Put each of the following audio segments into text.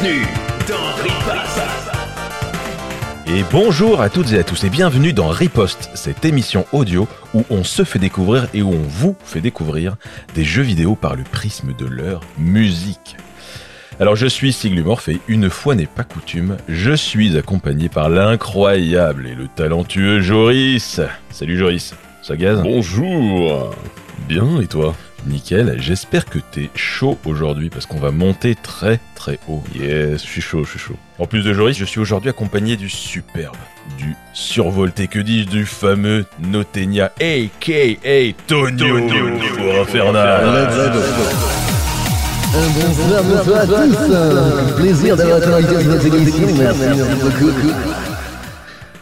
Bienvenue dans Riposte. Et bonjour à toutes et à tous et bienvenue dans Riposte, cette émission audio où on se fait découvrir et où on vous fait découvrir des jeux vidéo par le prisme de leur musique. Alors je suis Siglumorph et une fois n'est pas coutume, je suis accompagné par l'incroyable et le talentueux Joris. Salut Joris, ça gaze? Bonjour Bien, et toi? Nickel, j'espère que t'es chaud aujourd'hui parce qu'on va monter très très haut. Yes, je suis chaud, je suis chaud. En plus de Joris, je suis aujourd'hui accompagné du superbe, du survolté, que dis-je, du fameux Notenia, a.k.a. Tonio, pour Infernal. Bonsoir, bonsoir à tous. Plaisir d'avoir été invité à cette émission. Merci, merci beaucoup.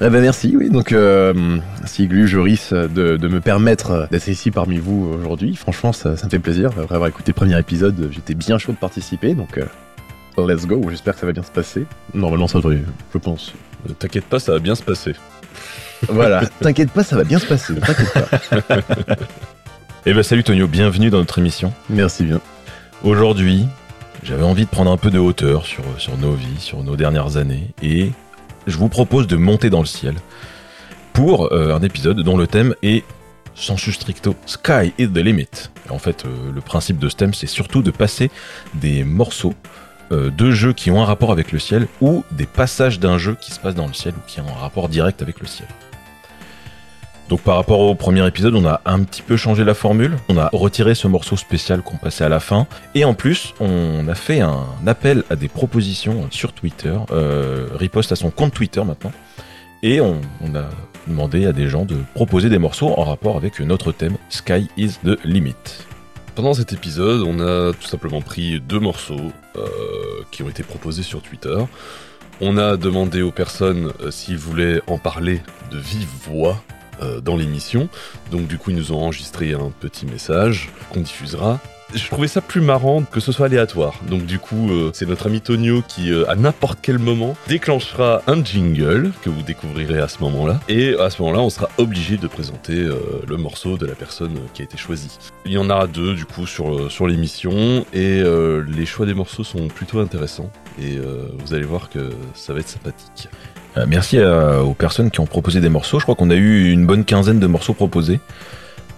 Eh ben merci, oui, donc euh, Siglu, Joris, de, de me permettre d'être ici parmi vous aujourd'hui. Franchement, ça, ça me fait plaisir. Après avoir écouté le premier épisode, j'étais bien chaud de participer, donc euh, let's go. J'espère que ça va bien se passer. Normalement, ça devrait, je pense. T'inquiète pas, ça va bien se passer. Voilà, t'inquiète pas, ça va bien se passer. T'inquiète pas. Eh ben salut Tonio, bienvenue dans notre émission. Merci bien. Aujourd'hui, j'avais envie de prendre un peu de hauteur sur, sur nos vies, sur nos dernières années, et je vous propose de monter dans le ciel pour euh, un épisode dont le thème est sensu stricto Sky is the limit. En fait, euh, le principe de ce thème, c'est surtout de passer des morceaux euh, de jeux qui ont un rapport avec le ciel ou des passages d'un jeu qui se passe dans le ciel ou qui ont un rapport direct avec le ciel. Donc par rapport au premier épisode, on a un petit peu changé la formule. On a retiré ce morceau spécial qu'on passait à la fin. Et en plus, on a fait un appel à des propositions sur Twitter. Euh, riposte à son compte Twitter maintenant. Et on, a demandé à des gens de proposer des morceaux en rapport avec notre thème Sky is the limit. Pendant cet épisode, on a tout simplement pris deux morceaux euh, qui ont été proposés sur Twitter. On a demandé aux personnes euh, s'ils voulaient en parler de vive voix euh, dans l'émission. Donc du coup, ils nous ont enregistré un petit message qu'on diffusera. Je trouvais ça plus marrant que ce soit aléatoire. Donc du coup, euh, c'est notre ami Tonio qui, euh, à n'importe quel moment, déclenchera un jingle que vous découvrirez à ce moment-là. Et à ce moment-là, on sera obligé de présenter le morceau de la personne qui a été choisie. Il y en aura deux du coup sur, sur l'émission et les choix des morceaux sont plutôt intéressants. Et vous allez voir que ça va être sympathique. Euh, merci à- aux personnes qui ont proposé des morceaux. Je crois qu'on a eu une bonne quinzaine de morceaux proposés.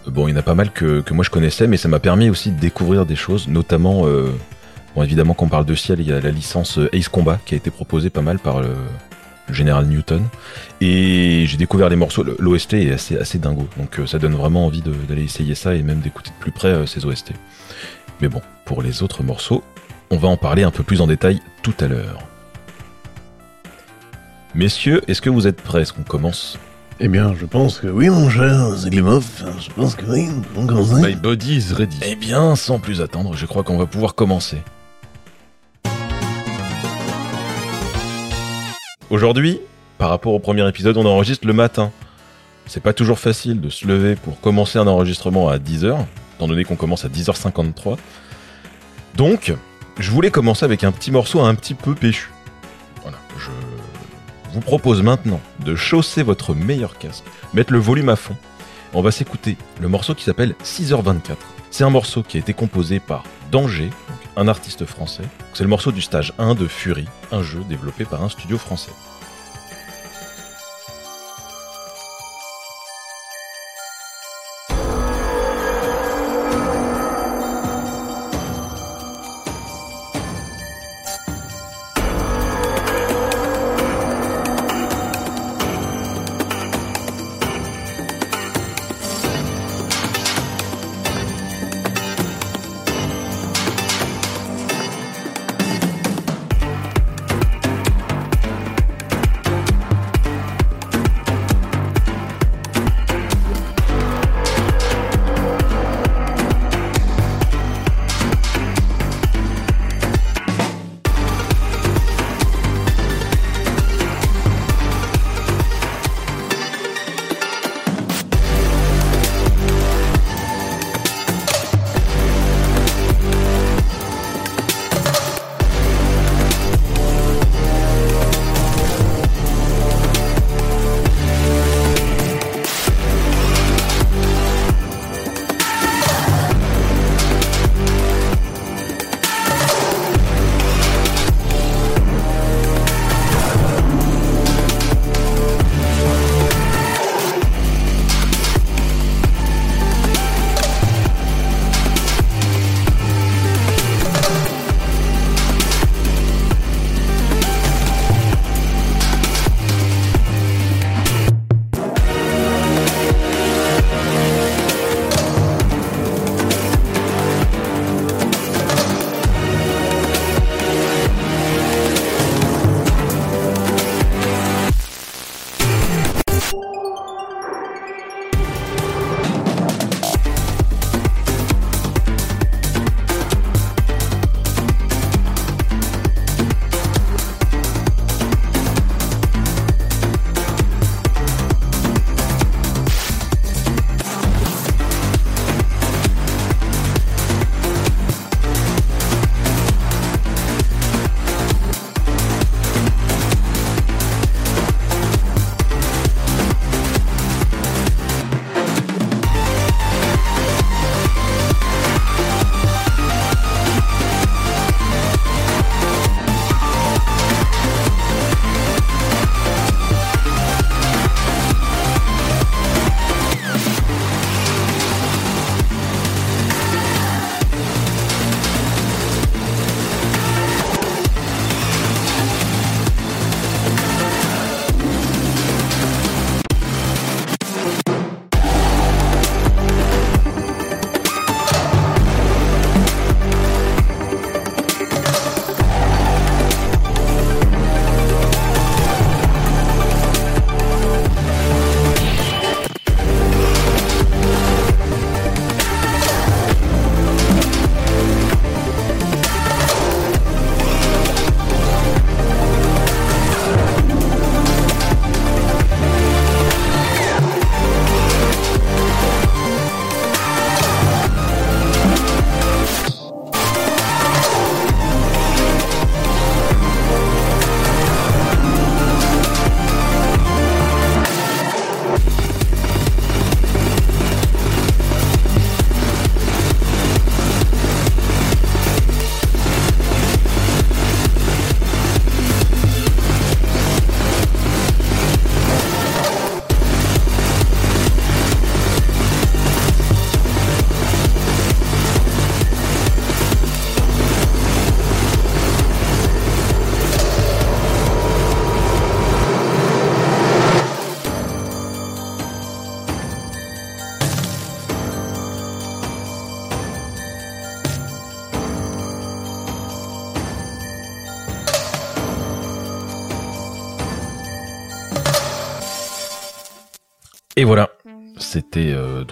Euh, Bon, il y en a pas mal que, moi je connaissais, mais ça m'a permis aussi de découvrir des choses, notamment, euh, bon, évidemment, quand on parle de ciel, il y a la licence euh, Ace Combat qui a été proposée pas mal par le, général Newton. Et j'ai découvert les morceaux. L'OST est assez, assez dingo, donc euh, ça donne vraiment envie d'aller essayer ça et même d'écouter de plus près euh, ces OST. Mais bon, pour les autres morceaux, on va en parler un peu plus en détail tout à l'heure. Messieurs, est-ce que vous êtes prêts? Est-ce qu'on commence? Eh bien, je pense que oui, mon cher Ziglimov. Je pense que oui, on peut commencer. My body is ready. Eh bien, sans plus attendre, je crois qu'on va pouvoir commencer. Aujourd'hui, par rapport au premier épisode, on enregistre le matin. C'est pas toujours facile de se lever pour commencer un enregistrement à 10h, étant donné qu'on commence à 10h53. Donc, je voulais commencer avec un petit morceau un petit peu péchu. Je vous propose maintenant de chausser votre meilleur casque, mettre le volume à fond. On va s'écouter le morceau qui s'appelle 6h24. C'est un morceau qui a été composé par Danger, un artiste français. C'est le morceau du stage 1 de Fury, un jeu développé par un studio français.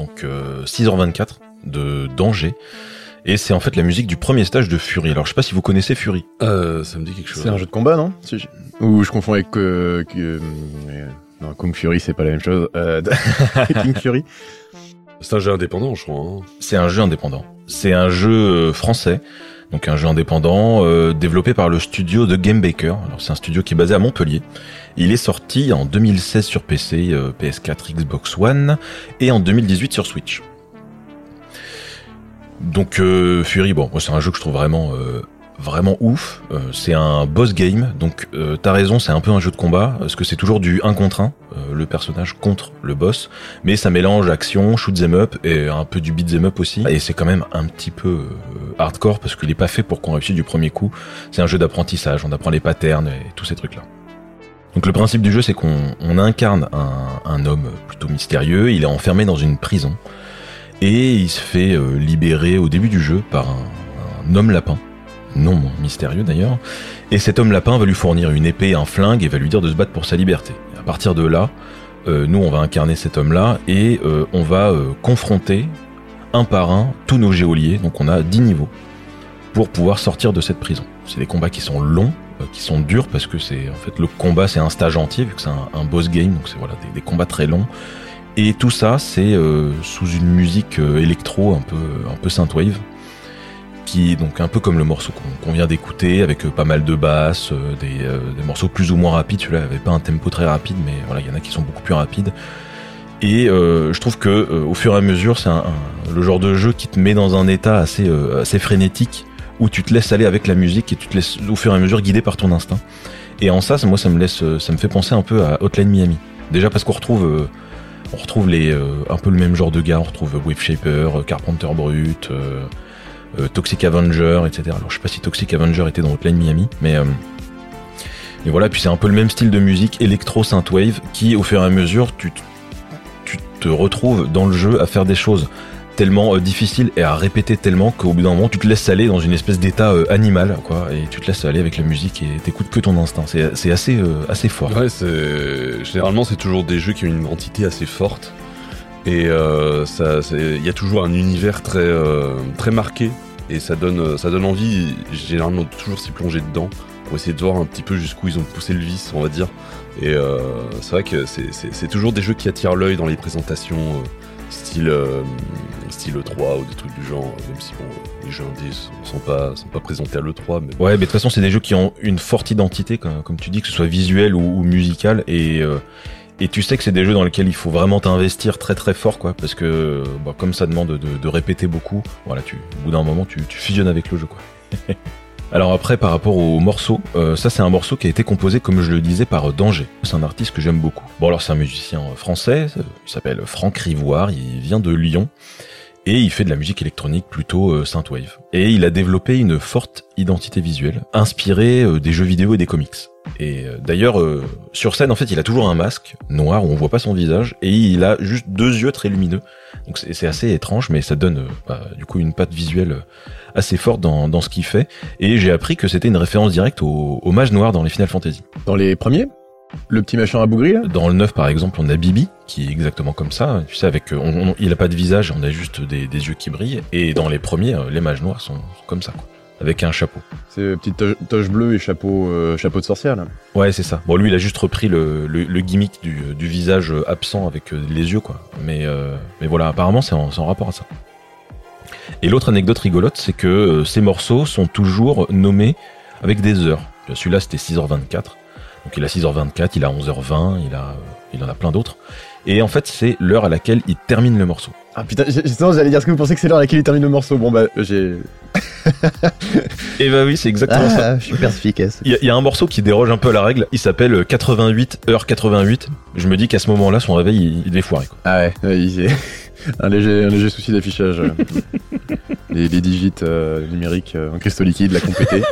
Donc euh, 6h24 de Danger. Et c'est en fait la musique du premier stage de Fury. Alors je sais pas si vous connaissez Fury. Euh, ça me dit quelque chose. C'est un jeu de combat, non? Si je- Ou je confonds avec... euh, que- euh, non, Kung Fury, c'est pas la même chose. Euh, King Fury C'est un jeu indépendant, je crois. hein. C'est un jeu indépendant. C'est un jeu euh, français, donc un jeu indépendant euh, développé par le studio de Game Baker. Alors c'est un studio qui est basé à Montpellier. Il est sorti en 2016 sur PC, euh, PS4, Xbox One et en 2018 sur Switch. Donc euh, Fury, bon, c'est un jeu que je trouve vraiment euh, vraiment ouf. C'est un boss game, donc t'as raison, c'est un peu un jeu de combat, parce que c'est toujours du 1 contre 1, euh, le personnage contre le boss, mais ça mélange action, shoot 'em up et un peu du beat 'em up aussi. Et c'est quand même un petit peu hardcore parce qu'il est pas fait pour qu'on réussisse du premier coup. C'est un jeu d'apprentissage, on apprend les patterns et tous ces trucs là. Donc le principe du jeu, c'est qu'on on incarne un, homme plutôt mystérieux. Il est enfermé dans une prison et il se fait euh, libérer au début du jeu par un, homme lapin, non mystérieux d'ailleurs. Et cet homme lapin va lui fournir une épée, un flingue et va lui dire de se battre pour sa liberté. À partir de là, euh, nous on va incarner cet homme-là et euh, on va confronter un par un tous nos géoliers. Donc on a 10 niveaux pour pouvoir sortir de cette prison. C'est des combats qui sont longs, qui sont durs parce que c'est en fait le combat c'est un stage entier vu que c'est un, boss game donc c'est voilà des, combats très longs. Et tout ça c'est euh, sous une musique euh, électro un peu un peu synthwave qui est donc un peu comme le morceau qu'on vient d'écouter avec euh, pas mal de basses euh, des, euh, morceaux plus ou moins rapides. Celui-là avait pas un tempo très rapide mais voilà il y en a qui sont beaucoup plus rapides. Et euh, je trouve que euh, au fur et à mesure c'est le genre de jeu qui te met dans un état euh, assez frénétique où tu te laisses aller avec la musique et tu te laisses au fur et à mesure guider par ton instinct. Et en ça, moi, ça me laisse, euh, ça me fait penser un peu à Hotline Miami. Déjà parce qu'on retrouve, euh, on retrouve les, euh, un peu le même genre de gars. On retrouve Wave Shaper, Carpenter Brut, Toxic Avenger, etc. Alors je sais pas si Toxic Avenger était dans Hotline Miami, mais mais voilà. Puis c'est un peu le même style de musique électro synthwave qui, au fur et à mesure, tu te retrouves dans le jeu à faire des choses tellement euh, difficiles et à répéter tellement qu'au bout d'un moment tu te laisses aller dans une espèce d'état euh, animal quoi et tu te laisses aller avec la musique et t'écoutes que ton instinct c'est assez euh, assez fort Ouais, c'est généralement c'est toujours des jeux qui ont une identité assez forte et il y a toujours un univers très très marqué et ça donne ça donne envie généralement de toujours s'y plonger dedans pour essayer de voir un petit peu jusqu'où ils ont poussé le vice, on va dire. Et c'est vrai que c'est toujours des jeux qui attirent l'œil dans les présentations. Style, euh, style E3 ou des trucs du genre, même si bon, les jeux indés sont, sont pas, sont pas présentés à l'E3, mais ouais mais de toute façon c'est des jeux qui ont une forte identité comme, comme tu dis que ce soit visuel ou, ou musical et euh, et tu sais que c'est des jeux dans lesquels il faut vraiment t'investir très très fort quoi parce que bah, comme ça demande de, de répéter beaucoup voilà tu au bout d'un moment tu, tu fusionnes avec le jeu quoi Alors après, par rapport au morceau, euh, ça c'est un morceau qui a été composé, comme je le disais, par euh, Danger. C'est un artiste que j'aime beaucoup. Bon alors c'est un musicien euh, français, il s'appelle Franck Rivoire, il vient de Lyon, et il fait de la musique électronique plutôt synthwave. Et il a développé une forte identité visuelle, inspirée des jeux vidéo et des comics. Et d'ailleurs, sur scène, en fait, il a toujours un masque noir où on voit pas son visage, et il a juste deux yeux très lumineux. Donc c'est assez étrange, mais ça donne euh, bah, du coup une patte visuelle euh, assez forte dans, dans ce qu'il fait. Et j'ai appris que c'était une référence directe au, au mage noir dans les Final Fantasy. Dans les premiers? Le petit machin à bougri, là? Dans le 9 par exemple, on a Bibi, qui est exactement comme ça. Tu sais, avec, euh, on, on- il a pas de visage, on a juste des, des yeux qui brillent. Et dans les premiers, les mages noirs sont, sont comme ça, quoi. Avec un chapeau. C'est petite toche, toche bleue et chapeau, euh, chapeau de sorcière, là. Ouais, c'est ça. Bon, lui, il a juste repris le, le, le gimmick du, du visage euh, absent avec euh, les yeux, quoi. Mais, euh, mais voilà, apparemment, c'est en, rapport à ça. Et l'autre anecdote rigolote, c'est que euh, ces morceaux sont toujours nommés avec des heures. Celui-là, c'était 6h24. Donc il a 6h24, il a 11h20, il a, il en a plein d'autres. Et en fait, c'est l'heure à laquelle il termine le morceau. Ah putain, justement, j'allais dire ce que vous pensez que c'est l'heure à laquelle il termine le morceau. Bon bah, j'ai. Et bah oui, c'est exactement ça. Ah, je suis perspicace. Il y, a- il y a un morceau qui déroge un peu à la règle. Il s'appelle 88 h 88. Je me dis qu'à ce moment-là, son réveil, il, il devait foirer. Quoi. Ah ouais, ouais, il un léger, un léger souci d'affichage. euh. les, les digits euh, numériques euh, en cristaux liquides, la complété.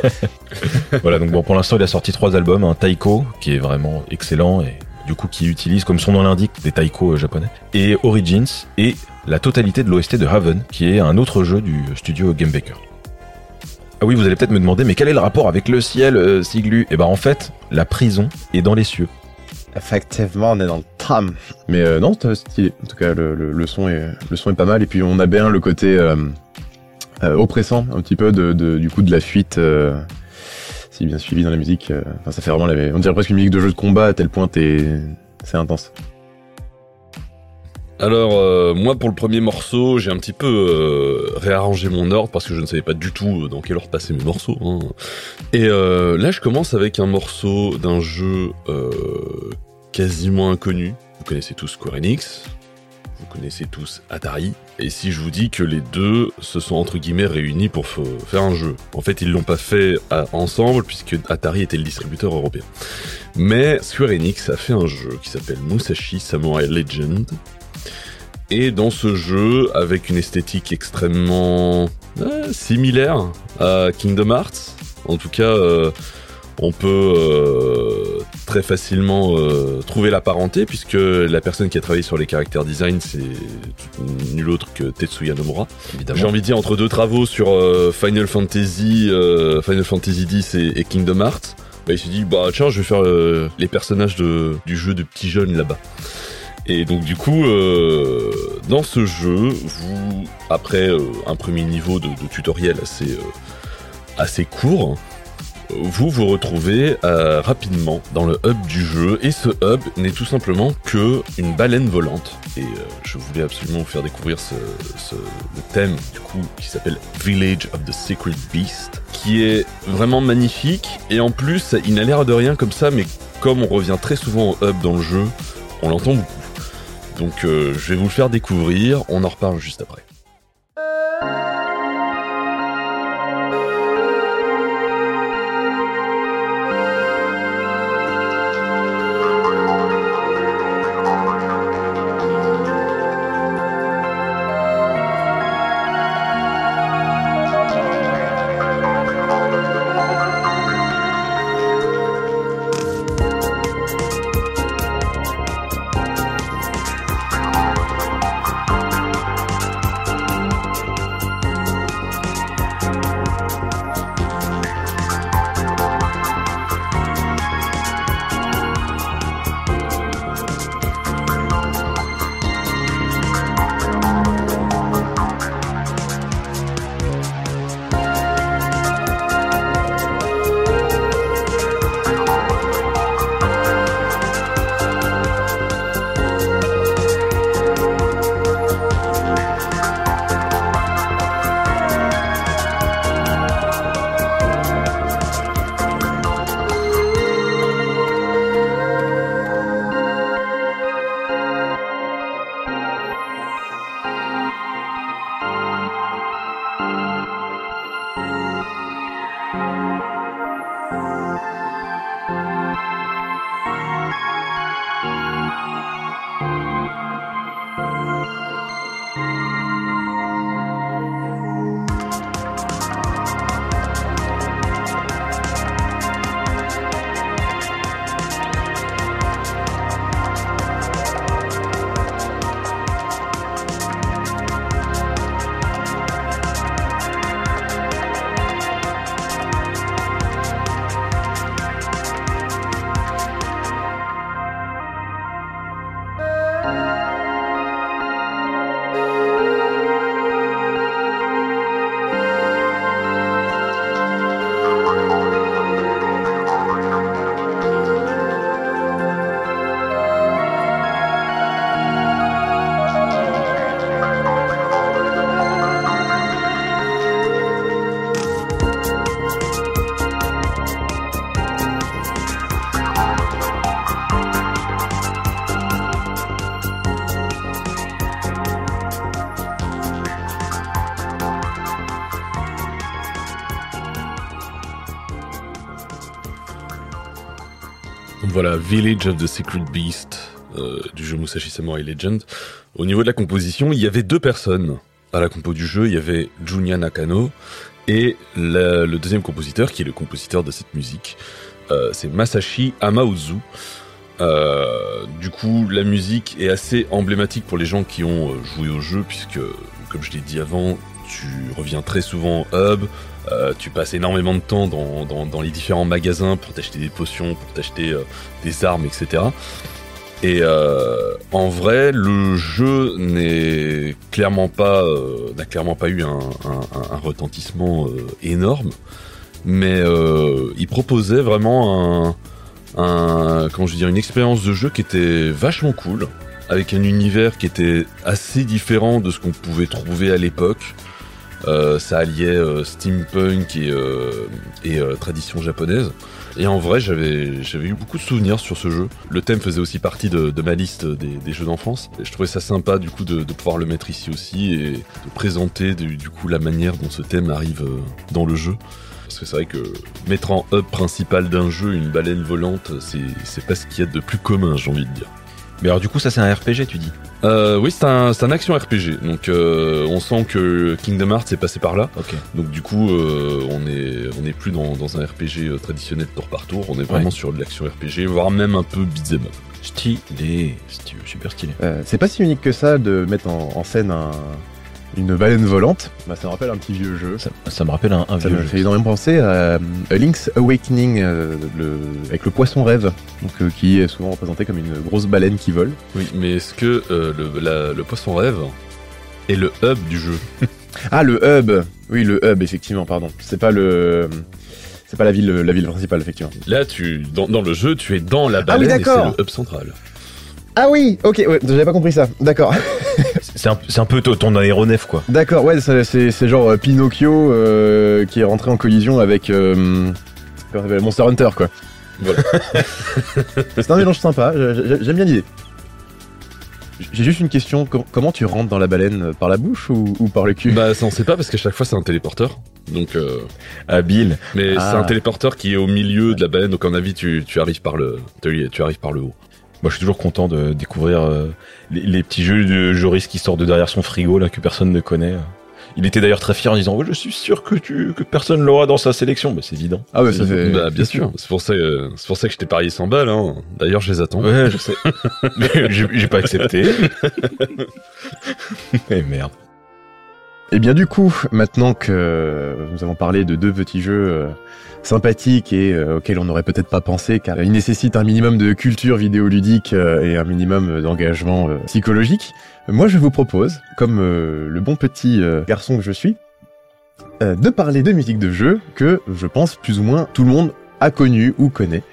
Voilà, donc bon, pour l'instant, il a sorti trois albums. Un Taiko, qui est vraiment excellent et du coup qui utilise, comme son nom l'indique, des taiko japonais. Et Origins et la totalité de l'OST de Haven, qui est un autre jeu du studio Game Baker. Ah oui, vous allez peut-être me demander, mais quel est le rapport avec le ciel, euh, Siglu? Eh ben en fait, la prison est dans les cieux. Effectivement, on est dans le Tram. Mais euh, non, c'est stylé. En tout cas, le, le- le son est, le son est pas mal. Et puis on a bien le côté euh, euh, oppressant, un petit peu de, de- du coup de la fuite. euh, si bien suivi dans la musique, euh, enfin, ça fait vraiment, la, on dirait presque une musique de jeu de combat à tel point t'es, c'est intense. Alors, euh, moi, pour le premier morceau, j'ai un petit peu euh, réarrangé mon ordre parce que je ne savais pas du tout dans quel ordre passer mes morceaux. hein. Et euh, là, je commence avec un morceau d'un jeu euh, quasiment inconnu. Vous connaissez tous Square Enix, vous connaissez tous Atari. Et si je vous dis que les deux se sont entre guillemets réunis pour faire un jeu, en fait, ils l'ont pas fait ensemble puisque Atari était le distributeur européen. Mais Square Enix a fait un jeu qui s'appelle Musashi Samurai Legend. Et dans ce jeu, avec une esthétique extrêmement euh, similaire à Kingdom Hearts, en tout cas, euh, on peut euh, très facilement trouver la parenté, puisque la personne qui a travaillé sur les caractères design, c'est nul autre que Tetsuya Nomura. J'ai envie de dire entre deux travaux sur Final Fantasy, Final Fantasy X et, et Kingdom Hearts, bah, il s'est dit bah tiens je vais faire les personnages de, du jeu de petits jeunes là-bas. Et donc du coup, euh, dans ce jeu, vous après euh, un premier niveau de, tutoriel assez euh, assez court, vous vous retrouvez rapidement dans le hub du jeu et ce hub n'est tout simplement que une baleine volante. Et je voulais absolument vous faire découvrir ce, ce- le thème du coup qui s'appelle Village of the Secret Beast, qui est vraiment magnifique et en plus il n'a l'air de rien comme ça, mais comme on revient très souvent au hub dans le jeu, on l'entend beaucoup. Donc euh, je vais vous le faire découvrir, on en reparle juste après. Village of the Secret Beast euh, du jeu Musashi Samurai Legend. Au niveau de la composition, il y avait deux personnes à la compo du jeu. Il y avait Junya Nakano et le deuxième compositeur, qui est le compositeur de cette musique, euh, c'est Masashi Amauzu. Euh, du coup, la musique est assez emblématique pour les gens qui ont joué au jeu, puisque, comme je l'ai dit avant, tu reviens très souvent en hub, euh, tu passes énormément de temps dans, les différents magasins pour t'acheter des potions, pour t'acheter euh, des armes, etc. Et euh, en vrai, le jeu n'est pas n'a clairement pas eu un, retentissement énorme, mais il proposait vraiment une expérience de jeu qui était vachement cool, avec un univers qui était assez différent de ce qu'on pouvait trouver à l'époque. Euh, ça alliait euh, steampunk et, euh, tradition japonaise. Et en vrai, j'avais eu beaucoup de souvenirs sur ce jeu. Le thème faisait aussi partie de, ma liste des, jeux d'enfance. Je trouvais ça sympa du coup de, pouvoir le mettre ici aussi et de présenter du, coup la manière dont ce thème arrive dans le jeu. Parce que c'est vrai que mettre en hub principal d'un jeu une baleine volante, c'est pas ce qu'il y a de plus commun, j'ai envie de dire. Mais alors du coup, ça c'est un RPG, tu dis Euh, oui, c'est un, c'est un action RPG. Donc euh, on sent que Kingdom Hearts est passé par là. Donc du coup, euh, on est on est plus dans, dans un RPG euh, traditionnel tour par tour. On est vraiment Ouais. sur de l'action RPG, voire même un peu beat'em up. Stylé, super stylé. Euh, c'est pas si unique que ça de mettre en, en scène un- une baleine volante. Bah, ça me rappelle un petit vieux jeu. Ça, ça me rappelle un, un Ça vieux me jeu. fait énormément penser à euh, A Link's Awakening euh, le- avec le poisson rêve, donc, euh, qui est souvent représenté comme une grosse baleine qui vole. Oui, mais est-ce que euh, le, la- le poisson rêve est le hub du jeu Ah, le hub Oui, le hub, effectivement, pardon. C'est pas le. C'est pas la ville, la ville principale, effectivement. Là, tu dans, dans le jeu, tu es dans la Ah oui, baleine et c'est d'accord. le hub central. Ah oui, ok, ouais, j'avais pas compris ça. D'accord. C'est un, peu ton aéronef, quoi. D'accord, ouais, c'est- genre euh, Pinocchio euh, qui est rentré en collision avec euh, Monster Hunter, quoi. Voilà. c'est un mélange sympa, j'ai- j'ai- j'aime bien l'idée. J'ai juste une question, com- comment tu rentres dans la baleine Par la bouche ou, ou par le cul? Bah, ça on sait pas parce qu'à chaque fois c'est un téléporteur. Donc, euh, Habile. mais Ah. c'est un téléporteur qui est au milieu de la baleine. Donc, en avis, tu, tu arrives par le, tu, tu arrives par le haut. Moi, je suis toujours content de découvrir euh, les, les petits jeux de Joris qui sortent de derrière son frigo, là, que personne ne connaît. Il était d'ailleurs très fier en disant, Ouais, je suis sûr que tu, que personne l'aura dans sa sélection. Bah, c'est évident. Ah ouais, ça fait... Bah, bien sûr. C'est pour ça, euh, c'est pour ça que je t'ai parié 100 balles. Hein. D'ailleurs, je les attends. Ouais, je sais. Mais j'ai j'ai pas accepté. Mais merde. Et bien du coup, maintenant que nous avons parlé de deux petits jeux euh, sympathiques et euh, auxquels on n'aurait peut-être pas pensé, car ils nécessitent un minimum de culture vidéoludique euh, et un minimum d'engagement psychologique, moi je vous propose, comme le bon petit garçon que je suis, de parler de musique de jeu que je pense plus ou moins tout le monde a connu ou connaît,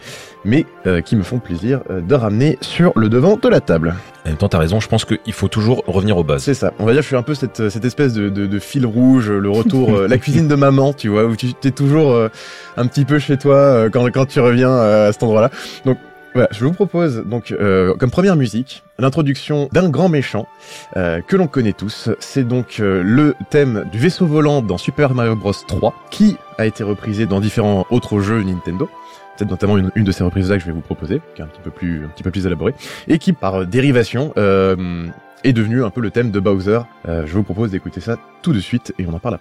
mais euh, qui me font plaisir euh, de ramener sur le devant de la table. En même temps, t'as raison, je pense qu'il faut toujours revenir aux bases. C'est ça. On va dire que je suis un peu cette, cette espèce de, de, de fil rouge, le retour, euh, la cuisine de maman, tu vois, où tu es toujours euh, un petit peu chez toi euh, quand, quand tu reviens euh, à cet endroit-là. Donc voilà, je vous propose donc euh, comme première musique l'introduction d'un grand méchant euh, que l'on connaît tous. C'est donc euh, le thème du vaisseau volant dans Super Mario Bros 3 qui a été reprisé dans différents autres jeux Nintendo. Notamment une, de ces reprises-là que je vais vous proposer, qui est un petit peu plus, élaborée, et qui par euh, dérivation euh, est devenu un peu le thème de Bowser. Euh, je vous propose d'écouter ça tout de suite et on en parle.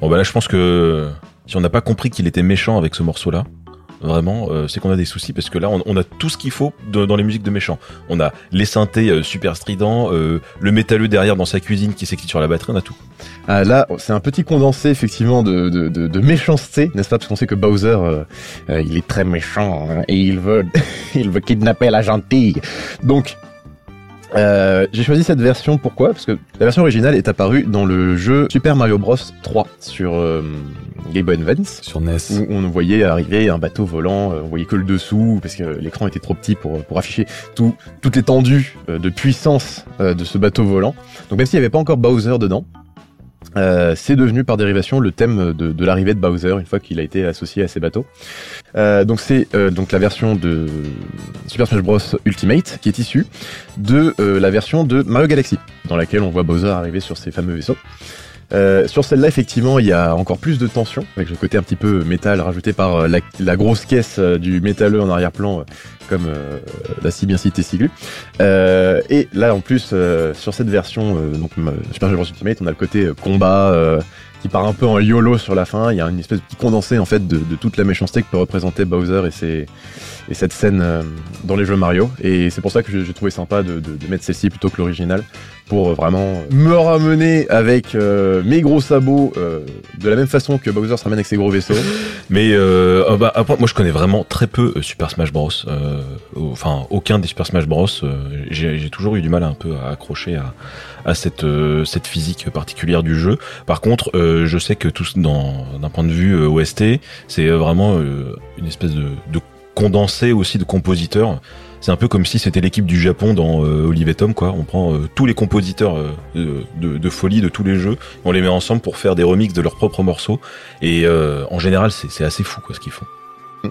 Bon bah là je pense que si on n'a pas compris qu'il était méchant avec ce morceau-là, vraiment, euh, c'est qu'on a des soucis parce que là on, a tout ce qu'il faut dans les musiques de méchants. On a les synthés euh, super stridents, euh, le métalleux derrière dans sa cuisine qui s'écrit sur la batterie, on a tout. Ah, là, c'est un petit condensé effectivement de, de méchanceté, n'est-ce pas? Parce qu'on sait que Bowser, euh, euh, il est très méchant hein, et il veut, il veut kidnapper la gentille. Donc, euh, j'ai choisi cette version. Pourquoi? Parce que la version originale est apparue dans le jeu Super Mario Bros 3 sur euh, Game Boy Advance. Sur NES. Où on voyait arriver un bateau volant, euh, on voyait que le dessous parce que l'écran était trop petit pour, pour afficher tout, toute l'étendue de puissance de ce bateau volant. Donc même s'il n'y avait pas encore Bowser dedans, euh, c'est devenu par dérivation le thème de, l'arrivée de Bowser une fois qu'il a été associé à ces bateaux. Euh, donc c'est euh, donc la version de Super Smash Bros Ultimate qui est issue de la version de Mario Galaxy dans laquelle on voit Bowser arriver sur ces fameux vaisseaux. Euh, sur celle-là, effectivement, il y a encore plus de tension, avec le côté un petit peu métal rajouté par euh, la, grosse caisse euh, du métalleux en arrière-plan, comme l'a si bien cité Siglu. Et là, en plus, sur cette version, donc Super Mario Ultimate, on a le côté combat qui part un peu en YOLO sur la fin. Il y a une espèce de petit condensé en fait de, toute la méchanceté que peut représenter Bowser et, cette scène dans les jeux Mario. Et c'est pour ça que j'ai trouvé sympa de, de, de mettre celle-ci plutôt que l'original pour euh, vraiment me ramener avec euh, mes gros sabots euh, de la même façon que Bowser se ramène avec ses gros vaisseaux. Mais euh, ah bah, moi je connais vraiment très peu euh, Super Smash Bros. Euh, Enfin aucun des Super Smash Bros. euh, J'ai toujours eu du mal un peu à accrocher à, cette euh, physique particulière du jeu. Par contre, euh, je sais que tout dans d'un point de vue euh, OST, c'est euh, vraiment euh, une espèce de, de condensé aussi de compositeurs. C'est un peu comme si c'était l'équipe du Japon dans euh, Olive quoi. On prend euh, tous les compositeurs euh, de, de, folie de tous les jeux, on les met ensemble pour faire des remixes de leurs propres morceaux. Et euh, en général, c'est assez fou, quoi, ce qu'ils font.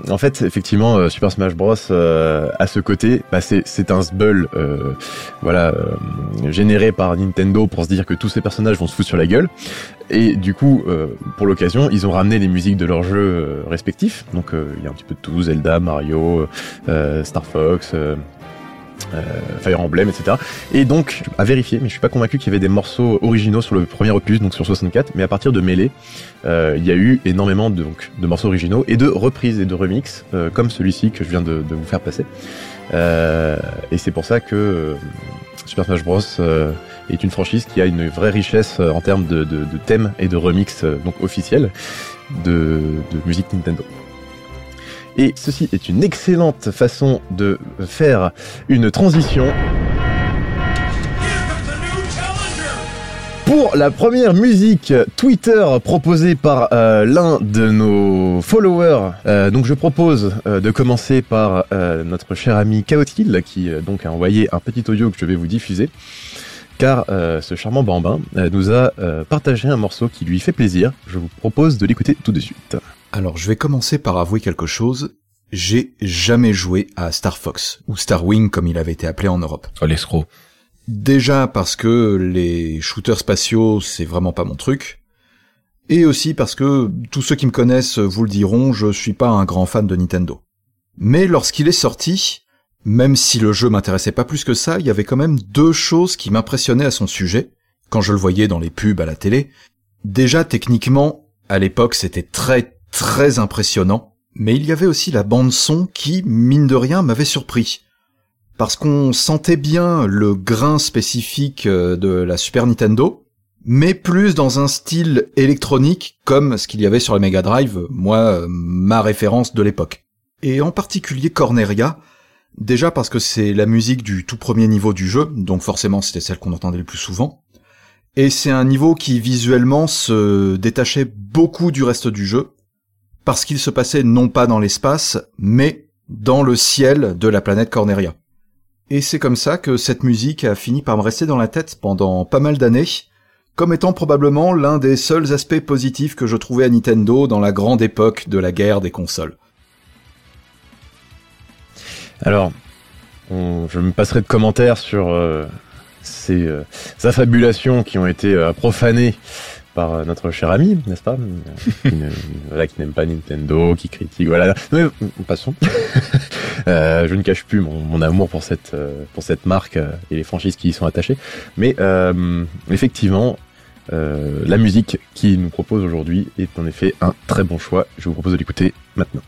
En fait, effectivement, euh, Super Smash Bros. euh, à ce côté, bah, c'est un sbull, euh, voilà, généré par Nintendo pour se dire que tous ces personnages vont se foutre sur la gueule. Et du coup, pour l'occasion, ils ont ramené les musiques de leurs jeux respectifs. Donc, il y a un petit peu de tout, Zelda, Mario, Star Fox. Euh, Fire Emblem, etc. Et donc, à vérifier, mais je suis pas convaincu qu'il y avait des morceaux originaux sur le premier opus, donc sur 64, mais à partir de Melee, euh, il y a eu énormément de, donc, de morceaux originaux et de reprises et de remix, euh, comme celui-ci que je viens de, vous faire passer. Et c'est pour ça que Super Smash Bros est une franchise qui a une vraie richesse en termes de, de, thèmes et de remix euh, donc officiels de, de musique Nintendo. Et ceci est une excellente façon de faire une transition pour la première musique Twitter proposée par euh, l'un de nos followers. Euh, donc je propose euh, de commencer par notre cher ami Chaotil qui donc a envoyé un petit audio que je vais vous diffuser. Car ce charmant bambin nous a partagé un morceau qui lui fait plaisir. Je vous propose de l'écouter tout de suite. Alors, je vais commencer par avouer quelque chose. J'ai jamais joué à Star Fox, ou Star Wing comme il avait été appelé en Europe. Oh, l'escroc. Déjà parce que les shooters spatiaux, c'est vraiment pas mon truc. Et aussi parce que tous ceux qui me connaissent vous le diront, je suis pas un grand fan de Nintendo. Mais lorsqu'il est sorti, même si le jeu m'intéressait pas plus que ça, il y avait quand même deux choses qui m'impressionnaient à son sujet, quand je le voyais dans les pubs à la télé. Déjà, techniquement, à l'époque, c'était très très impressionnant, mais il y avait aussi la bande son qui, mine de rien, m'avait surpris. Parce qu'on sentait bien le grain spécifique euh, de la Super Nintendo, mais plus dans un style électronique comme ce qu'il y avait sur la Mega Drive, moi, euh, ma référence de l'époque. Et en particulier Corneria, déjà parce que c'est la musique du tout premier niveau du jeu, donc forcément c'était celle qu'on entendait le plus souvent, et c'est un niveau qui visuellement se détachait beaucoup du reste du jeu, parce qu'il se passait non pas dans l'espace, mais dans le ciel de la planète Corneria. Et c'est comme ça que cette musique a fini par me rester dans la tête pendant pas mal d'années, comme étant probablement l'un des seuls aspects positifs que je trouvais à Nintendo dans la grande époque de la guerre des consoles. Alors, je me passerai de commentaires sur euh, ces euh, affabulations qui ont été euh, profanées par euh, notre cher ami, n'est-ce pas Euh, qui, voilà, qui n'aime pas Nintendo, qui critique, voilà. Mais euh, passons. Je ne cache plus mon, amour pour cette pour cette marque et les franchises qui y sont attachées. Mais effectivement, la musique qu'il nous propose aujourd'hui est en effet un très bon choix. Je vous propose de l'écouter maintenant.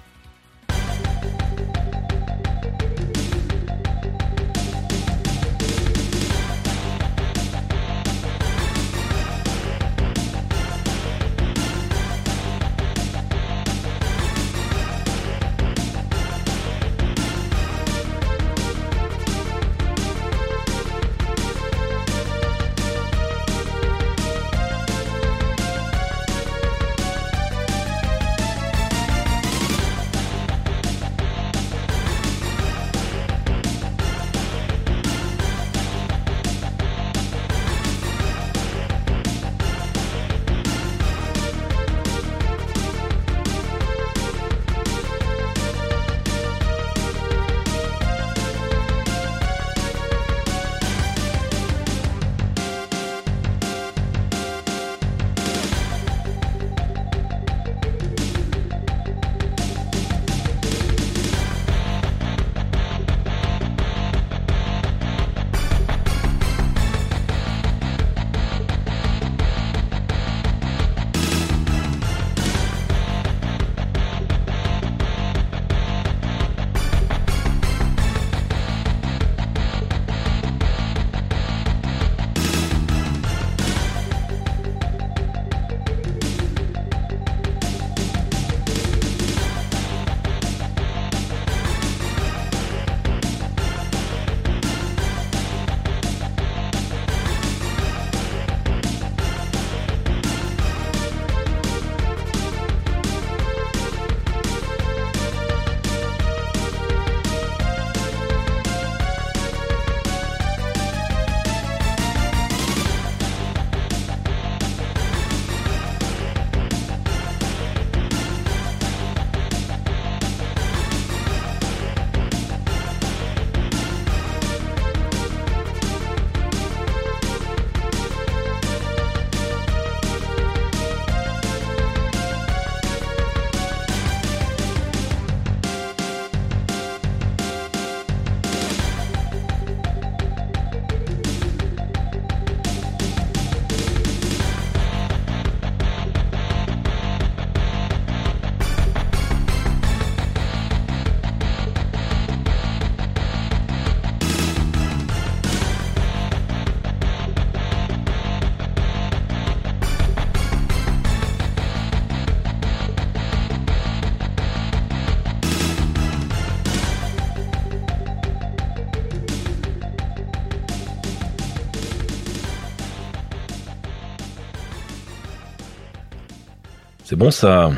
C'est bon ça.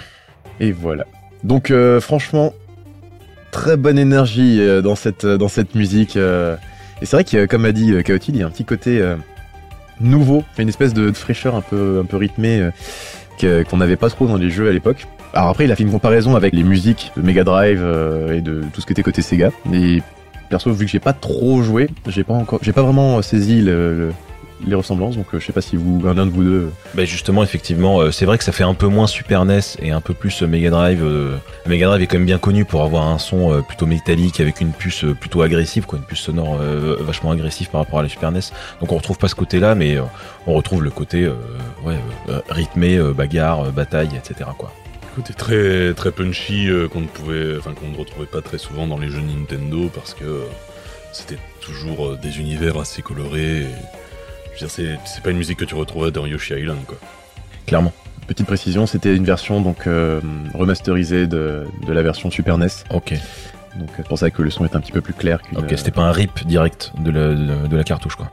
Et voilà. Donc euh, franchement, très bonne énergie euh, dans cette dans cette musique. euh. et c'est vrai que comme a dit euh, Kaotil, il y a un petit côté euh, nouveau, une espèce de, fraîcheur un peu rythmée euh, qu'on n'avait pas trop dans les jeux à l'époque. Alors après, il a fait une comparaison avec les musiques de Mega Drive euh, et de tout ce qui était côté Sega. Et perso, vu que j'ai pas trop joué, j'ai pas encore, j'ai pas vraiment saisi le- les ressemblances. Donc euh, je sais pas si vous, un de vous deux, Bah justement, effectivement, euh, c'est vrai que ça fait un peu moins Super NES et un peu plus Mega Drive. euh, Mega Drive est quand même bien connu pour avoir un son euh, plutôt métallique avec une puce euh, plutôt agressive, quoi, une puce sonore euh, vachement agressive par rapport à la Super NES. Donc on retrouve pas ce côté-là, mais euh, on retrouve le côté euh, ouais, euh, rythmé, euh, bagarre, euh, bataille, etc. Quoi. Côté très très punchy euh, qu'on ne pouvait, enfin qu'on ne retrouvait pas très souvent dans les jeux Nintendo parce que euh, c'était toujours euh, des univers assez colorés. et, c'est pas une musique que tu retrouvais dans Yoshi Island quoi. Clairement. Petite précision, c'était une version donc euh, remasterisée de, de la version Super NES. Ok. Donc euh, c'est pour ça que le son est un petit peu plus clair. Ok, c'était pas un rip direct de la, de, de la cartouche, quoi.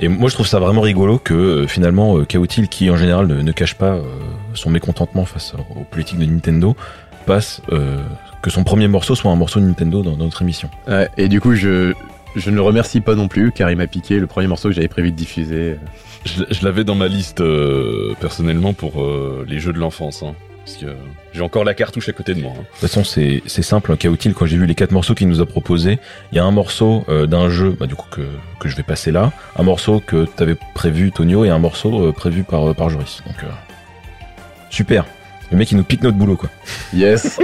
Et moi, je trouve ça vraiment rigolo que euh, finalement, euh, Kaotil, qui en général ne, ne cache pas euh, son mécontentement face aux politiques de Nintendo, passe euh, que son premier morceau soit un morceau de Nintendo dans, dans notre émission. Ouais, et du coup, je, je ne le remercie pas non plus car il m'a piqué le premier morceau que j'avais prévu de diffuser. Je, je l'avais dans ma liste euh, personnellement pour euh, les jeux de l'enfance. Hein, parce que j'ai encore la cartouche à côté de moi. hein. De toute façon, c'est c'est simple. Kaotil, quand j'ai vu les quatre morceaux qu'il nous a proposés, il y a un morceau euh, d'un jeu, bah, du coup que, que je vais passer là, un morceau que t'avais prévu Tonio et un morceau euh, prévu par euh, par Joris. Donc euh, super. Le mec, il nous pique notre boulot, quoi. Yes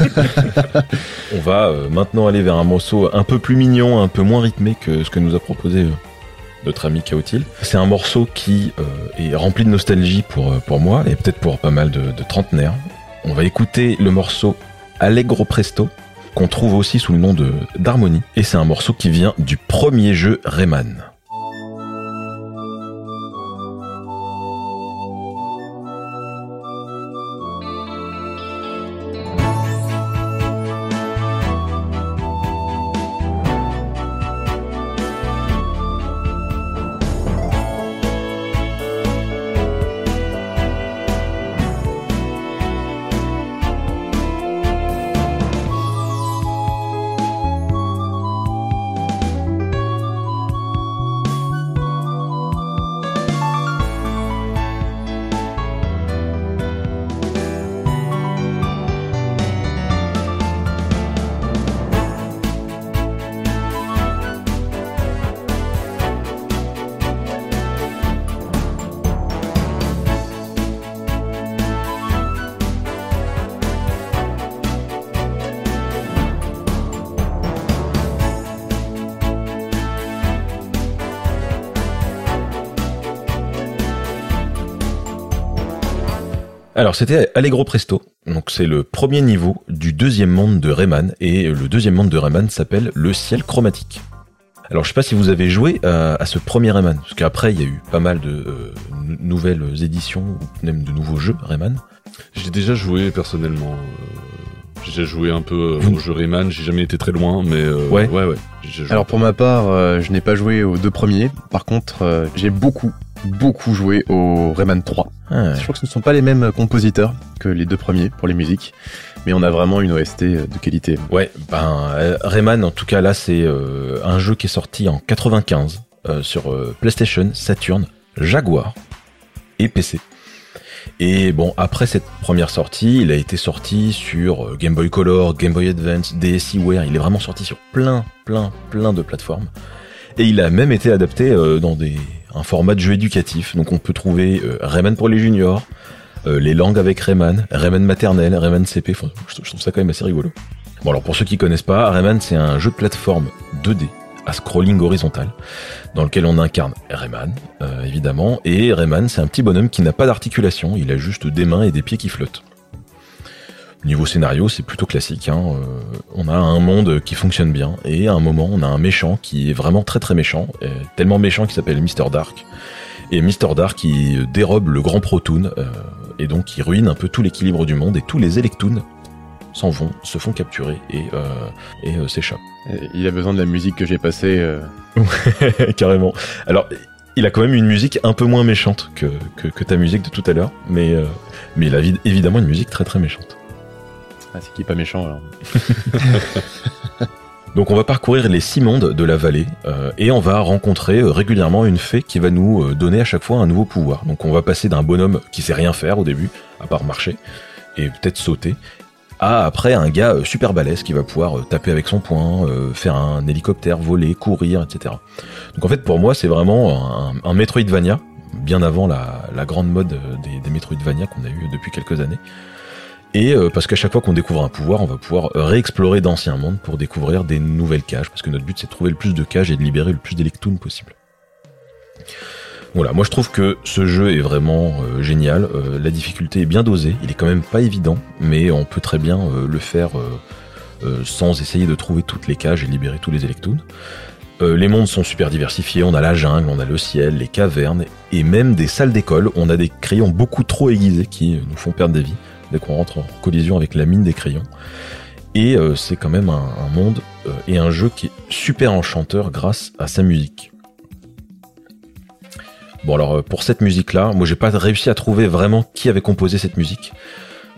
On va euh, maintenant aller vers un morceau un peu plus mignon, un peu moins rythmé que ce que nous a proposé euh, notre ami Kaotil. C'est un morceau qui euh, est rempli de nostalgie pour, pour moi et peut-être pour pas mal de, de trentenaires. On va écouter le morceau Allegro Presto qu'on trouve aussi sous le nom de d'Harmonie et c'est un morceau qui vient du premier jeu Rayman. Alors c'était Allegro Presto, donc c'est le premier niveau du deuxième monde de Rayman, et le deuxième monde de Rayman s'appelle le ciel chromatique. Alors je sais pas si vous avez joué à, à ce premier Rayman, parce qu'après il y a eu pas mal de euh, nou- nouvelles éditions, ou même de nouveaux jeux Rayman. J'ai déjà joué personnellement. euh, J'ai déjà joué un peu euh, au jeu Rayman, j'ai jamais été très loin, mais euh, Ouais. ouais, ouais. joué. Alors pour ma part, euh, je n'ai pas joué aux deux premiers. Par contre, euh, j'ai beaucoup, beaucoup joué au Rayman 3. Ah, Je crois que ce ne sont pas les mêmes compositeurs que les deux premiers pour les musiques, mais on a vraiment une OST de qualité. Ouais, ben euh, Rayman en tout cas là c'est euh, un jeu qui est sorti en 95 euh, sur euh, PlayStation, Saturn, Jaguar et PC. Et bon, après cette première sortie, il a été sorti sur euh, Game Boy Color, Game Boy Advance, DSiWare, il est vraiment sorti sur plein, plein, plein de plateformes. Et il a même été adapté euh, dans des, un format de jeu éducatif. Donc on peut trouver euh, Rayman pour les juniors, euh, les langues avec Rayman, Rayman maternel, Rayman CP. Enfin, je je trouve ça quand même assez rigolo. Bon alors pour ceux qui connaissent pas, Rayman c'est un jeu de plateforme 2D à scrolling horizontal dans lequel on incarne Rayman euh, évidemment et Rayman c'est un petit bonhomme qui n'a pas d'articulation, il a juste des mains et des pieds qui flottent. Niveau scénario, c'est plutôt classique. hein, euh, on a un monde qui fonctionne bien et à un moment, on a un méchant qui est vraiment très très méchant, euh, tellement méchant qu'il s'appelle Mr Dark. Et Mr Dark qui dérobe le grand Protoon euh, et donc qui ruine un peu tout l'équilibre du monde et tous les Electoons s'en vont, se font capturer et, euh, et euh, s'échappent. Il a besoin de la musique que j'ai passée. euh, Carrément. Alors, il a quand même une musique un peu moins méchante que, que, que ta musique de tout à l'heure, mais, mais il a vid- évidemment une musique très très méchante. Ah, c'est qui pas méchant alors. Donc on va parcourir les six mondes de la vallée euh, et on va rencontrer euh, régulièrement une fée qui va nous euh, donner à chaque fois un nouveau pouvoir. Donc on va passer d'un bonhomme qui sait rien faire au début, à part marcher et peut-être sauter, à après un gars super balèze qui va pouvoir taper avec son poing, faire un hélicoptère, voler, courir, etc. Donc en fait pour moi c'est vraiment un, Metroidvania, bien avant la, grande mode des, des Metroidvania qu'on a eu depuis quelques années. Et euh, parce qu'à chaque fois qu'on découvre un pouvoir, on va pouvoir euh, réexplorer d'anciens mondes pour découvrir des nouvelles cages, parce que notre but c'est de trouver le plus de cages et de libérer le plus d'électoons possible. Voilà, moi je trouve que ce jeu est vraiment euh, génial. La difficulté est bien dosée, il est quand même pas évident, mais on peut très bien le faire sans essayer de trouver toutes les cages et libérer tous les électoons. Les mondes sont super diversifiés, on a la jungle, on a le ciel, les cavernes, et même des salles d'école, on a des crayons beaucoup trop aiguisés qui nous font perdre des vies qu'on rentre en collision avec la mine des crayons. Et euh, c'est quand même un, monde euh, et un jeu qui est super enchanteur grâce à sa musique. Bon alors euh, pour cette musique-là, moi j'ai pas réussi à trouver vraiment qui avait composé cette musique.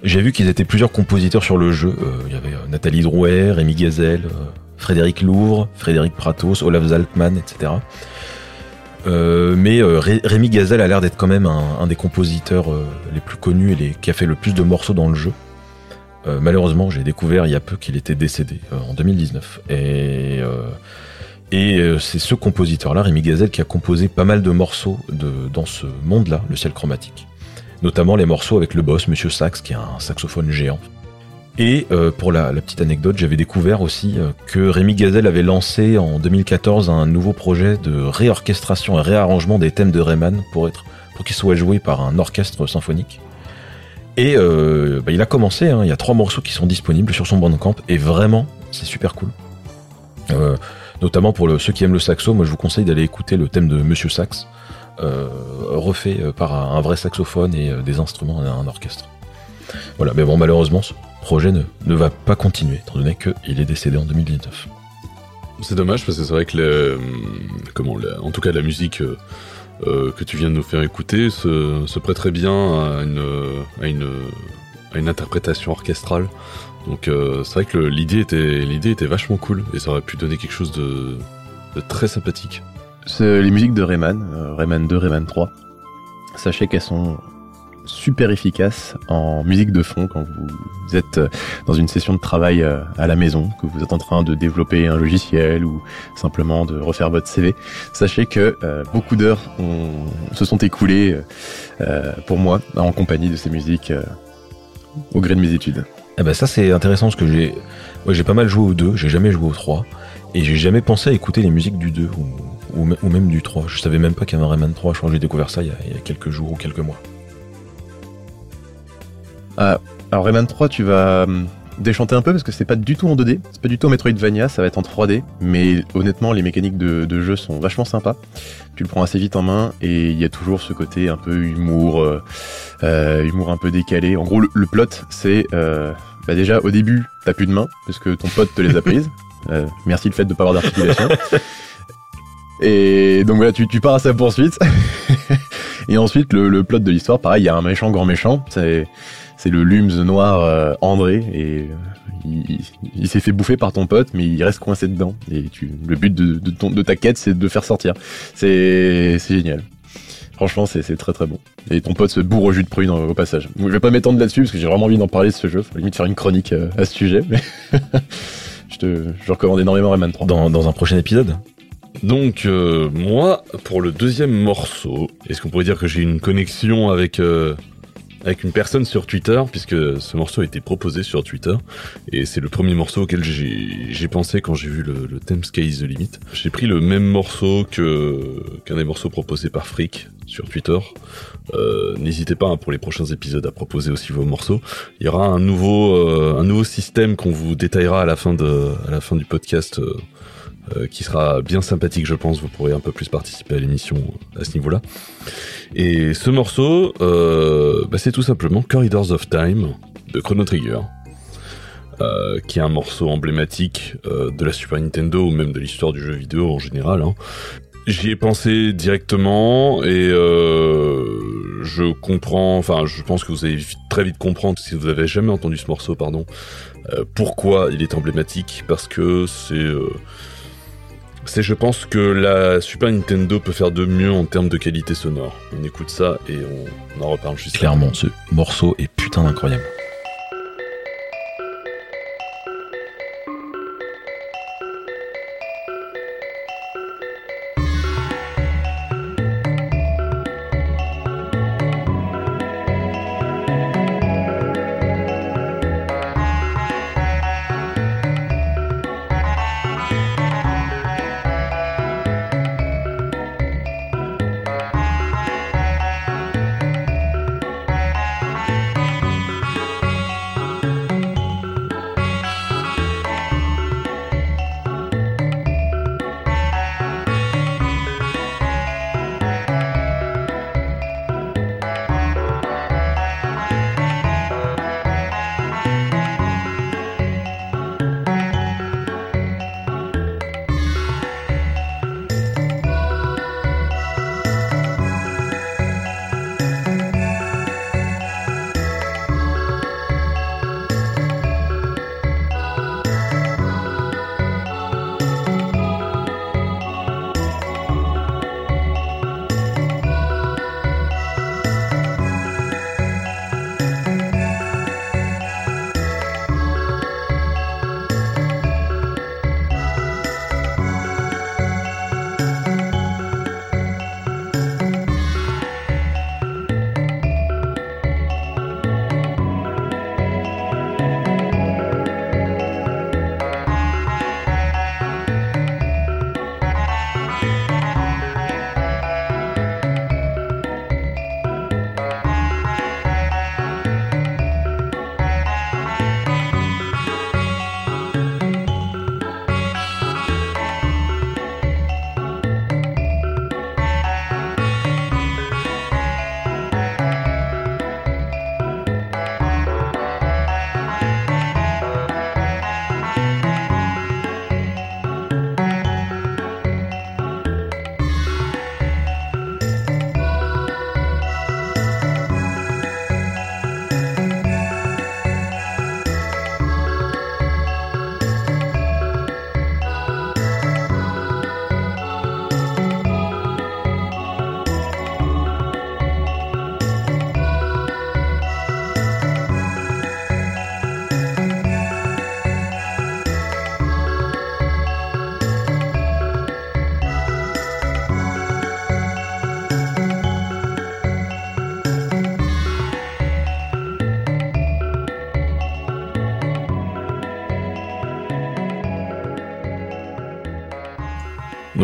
J'ai vu qu'ils étaient plusieurs compositeurs sur le jeu. Il y avait Nathalie Drouet, Rémi Gazelle, Frédéric Louvre, Frédéric Pratos, Olaf Zalkman, etc. Euh, mais euh, Ré- Rémi Gazelle a l'air d'être quand même un, des compositeurs euh, les plus connus et qui a fait le plus de morceaux dans le jeu. Malheureusement, j'ai découvert il y a peu qu'il était décédé en 2019. Et, c'est ce compositeur-là, Rémi Gazelle, qui a composé pas mal de morceaux dans ce monde-là, le ciel chromatique. Notamment les morceaux avec le boss, Monsieur Sax, qui est un saxophone géant. Et euh, pour la, petite anecdote, j'avais découvert aussi euh, que Rémi Gazelle avait lancé en 2014 un nouveau projet de réorchestration et réarrangement des thèmes de Rayman pour être pour qu'ils soient joués par un orchestre symphonique. Et euh, bah, il a commencé, hein, il y a trois morceaux qui sont disponibles sur son bandcamp et vraiment c'est super cool. Notamment pour ceux qui aiment le saxo, moi je vous conseille d'aller écouter le thème de Monsieur Sax, refait par un vrai saxophone et des instruments et un orchestre. Voilà, mais bon malheureusement projet ne, ne va pas continuer, étant donné qu'il est décédé en 2019. C'est dommage parce que c'est vrai que le, comment, la- en tout cas la musique euh, euh, que tu viens de nous faire écouter se, se prêterait bien à une, à une, à une interprétation orchestrale. Donc euh, c'est vrai que l'idée était, l'idée était vachement cool et ça aurait pu donner quelque chose de, de très sympathique. C'est les musiques de Rayman, euh, Rayman 2, Rayman 3. Sachez qu'elles sont super efficaces en musique de fond quand vous êtes euh, dans une session de travail euh, à la maison, que vous êtes en train de développer un logiciel ou simplement de refaire votre CV. Sachez que euh, beaucoup d'heures se sont écoulées pour moi en compagnie de ces musiques au gré de mes études. Eh ben ça c'est intéressant parce que j'ai pas mal joué au 2, j'ai jamais joué au 3 et j'ai jamais pensé à écouter les musiques du 2 ou, ou, me- ou même du 3. Je savais même pas qu'il y avait un Rayman 3, je crois que j'ai découvert ça il y a quelques jours ou quelques mois. Alors Rayman 3, tu vas hum, déchanter un peu parce que c'est pas du tout en 2D, c'est pas du tout en Metroidvania, ça va être en 3D, mais honnêtement les mécaniques de, de jeu sont vachement sympas. Tu le prends assez vite en main et il y a toujours ce côté un peu humour, euh, euh, humour un peu décalé. En gros le, le plot c'est euh, bah déjà au début t'as plus de mains parce que ton pote te les a prises. Euh, merci le fait de pas avoir d'articulation. Et donc voilà, tu, tu pars à sa poursuite. et ensuite, le, le plot de l'histoire, pareil, il y a un méchant, grand méchant. C'est, c'est le Lums noir euh, André. Et euh, il, il- il s'est fait bouffer par ton pote, mais il reste coincé dedans. Et tu, le but de, de, ton, de ta quête, c'est de le faire sortir. C'est, c'est génial. Franchement, c'est, c'est très très bon. Et ton pote se bourre au jus de prune au, au passage. Je vais pas m'étendre là-dessus parce que j'ai vraiment envie d'en parler de ce jeu. Faut limite faire une chronique euh, à ce sujet. Mais je te, je recommande énormément Rayman 3. Dans, dans un prochain épisode Donc euh, moi, pour le deuxième morceau, est-ce qu'on pourrait dire que j'ai une connexion avec euh, avec une personne sur Twitter, puisque ce morceau a été proposé sur Twitter, et c'est le premier morceau auquel j'ai pensé quand j'ai vu le, le thème Sky is the Limit. J'ai pris le même morceau qu'un des morceaux proposés par Freak sur Twitter. Euh, N'hésitez pas hein, pour les prochains épisodes à proposer aussi vos morceaux. Il y aura un nouveau euh, un nouveau système qu'on vous détaillera à la fin de à la fin du podcast. euh, euh, qui sera bien sympathique, je pense. Vous pourrez un peu plus participer à l'émission euh, à ce niveau-là. Et ce morceau, euh, bah, c'est tout simplement Corridors of Time de Chrono Trigger, qui est un morceau emblématique de la Super Nintendo ou même de l'histoire du jeu vidéo en général. hein. J'y ai pensé directement et je comprends, enfin je pense que vous allez très vite comprendre si vous avez jamais entendu ce morceau, pardon, pourquoi il est emblématique, parce que c'est c'est, je pense, que la Super Nintendo peut faire de mieux en termes de qualité sonore. On écoute ça et on, en reparle juste Clairement, ce morceau est putain d'incroyable.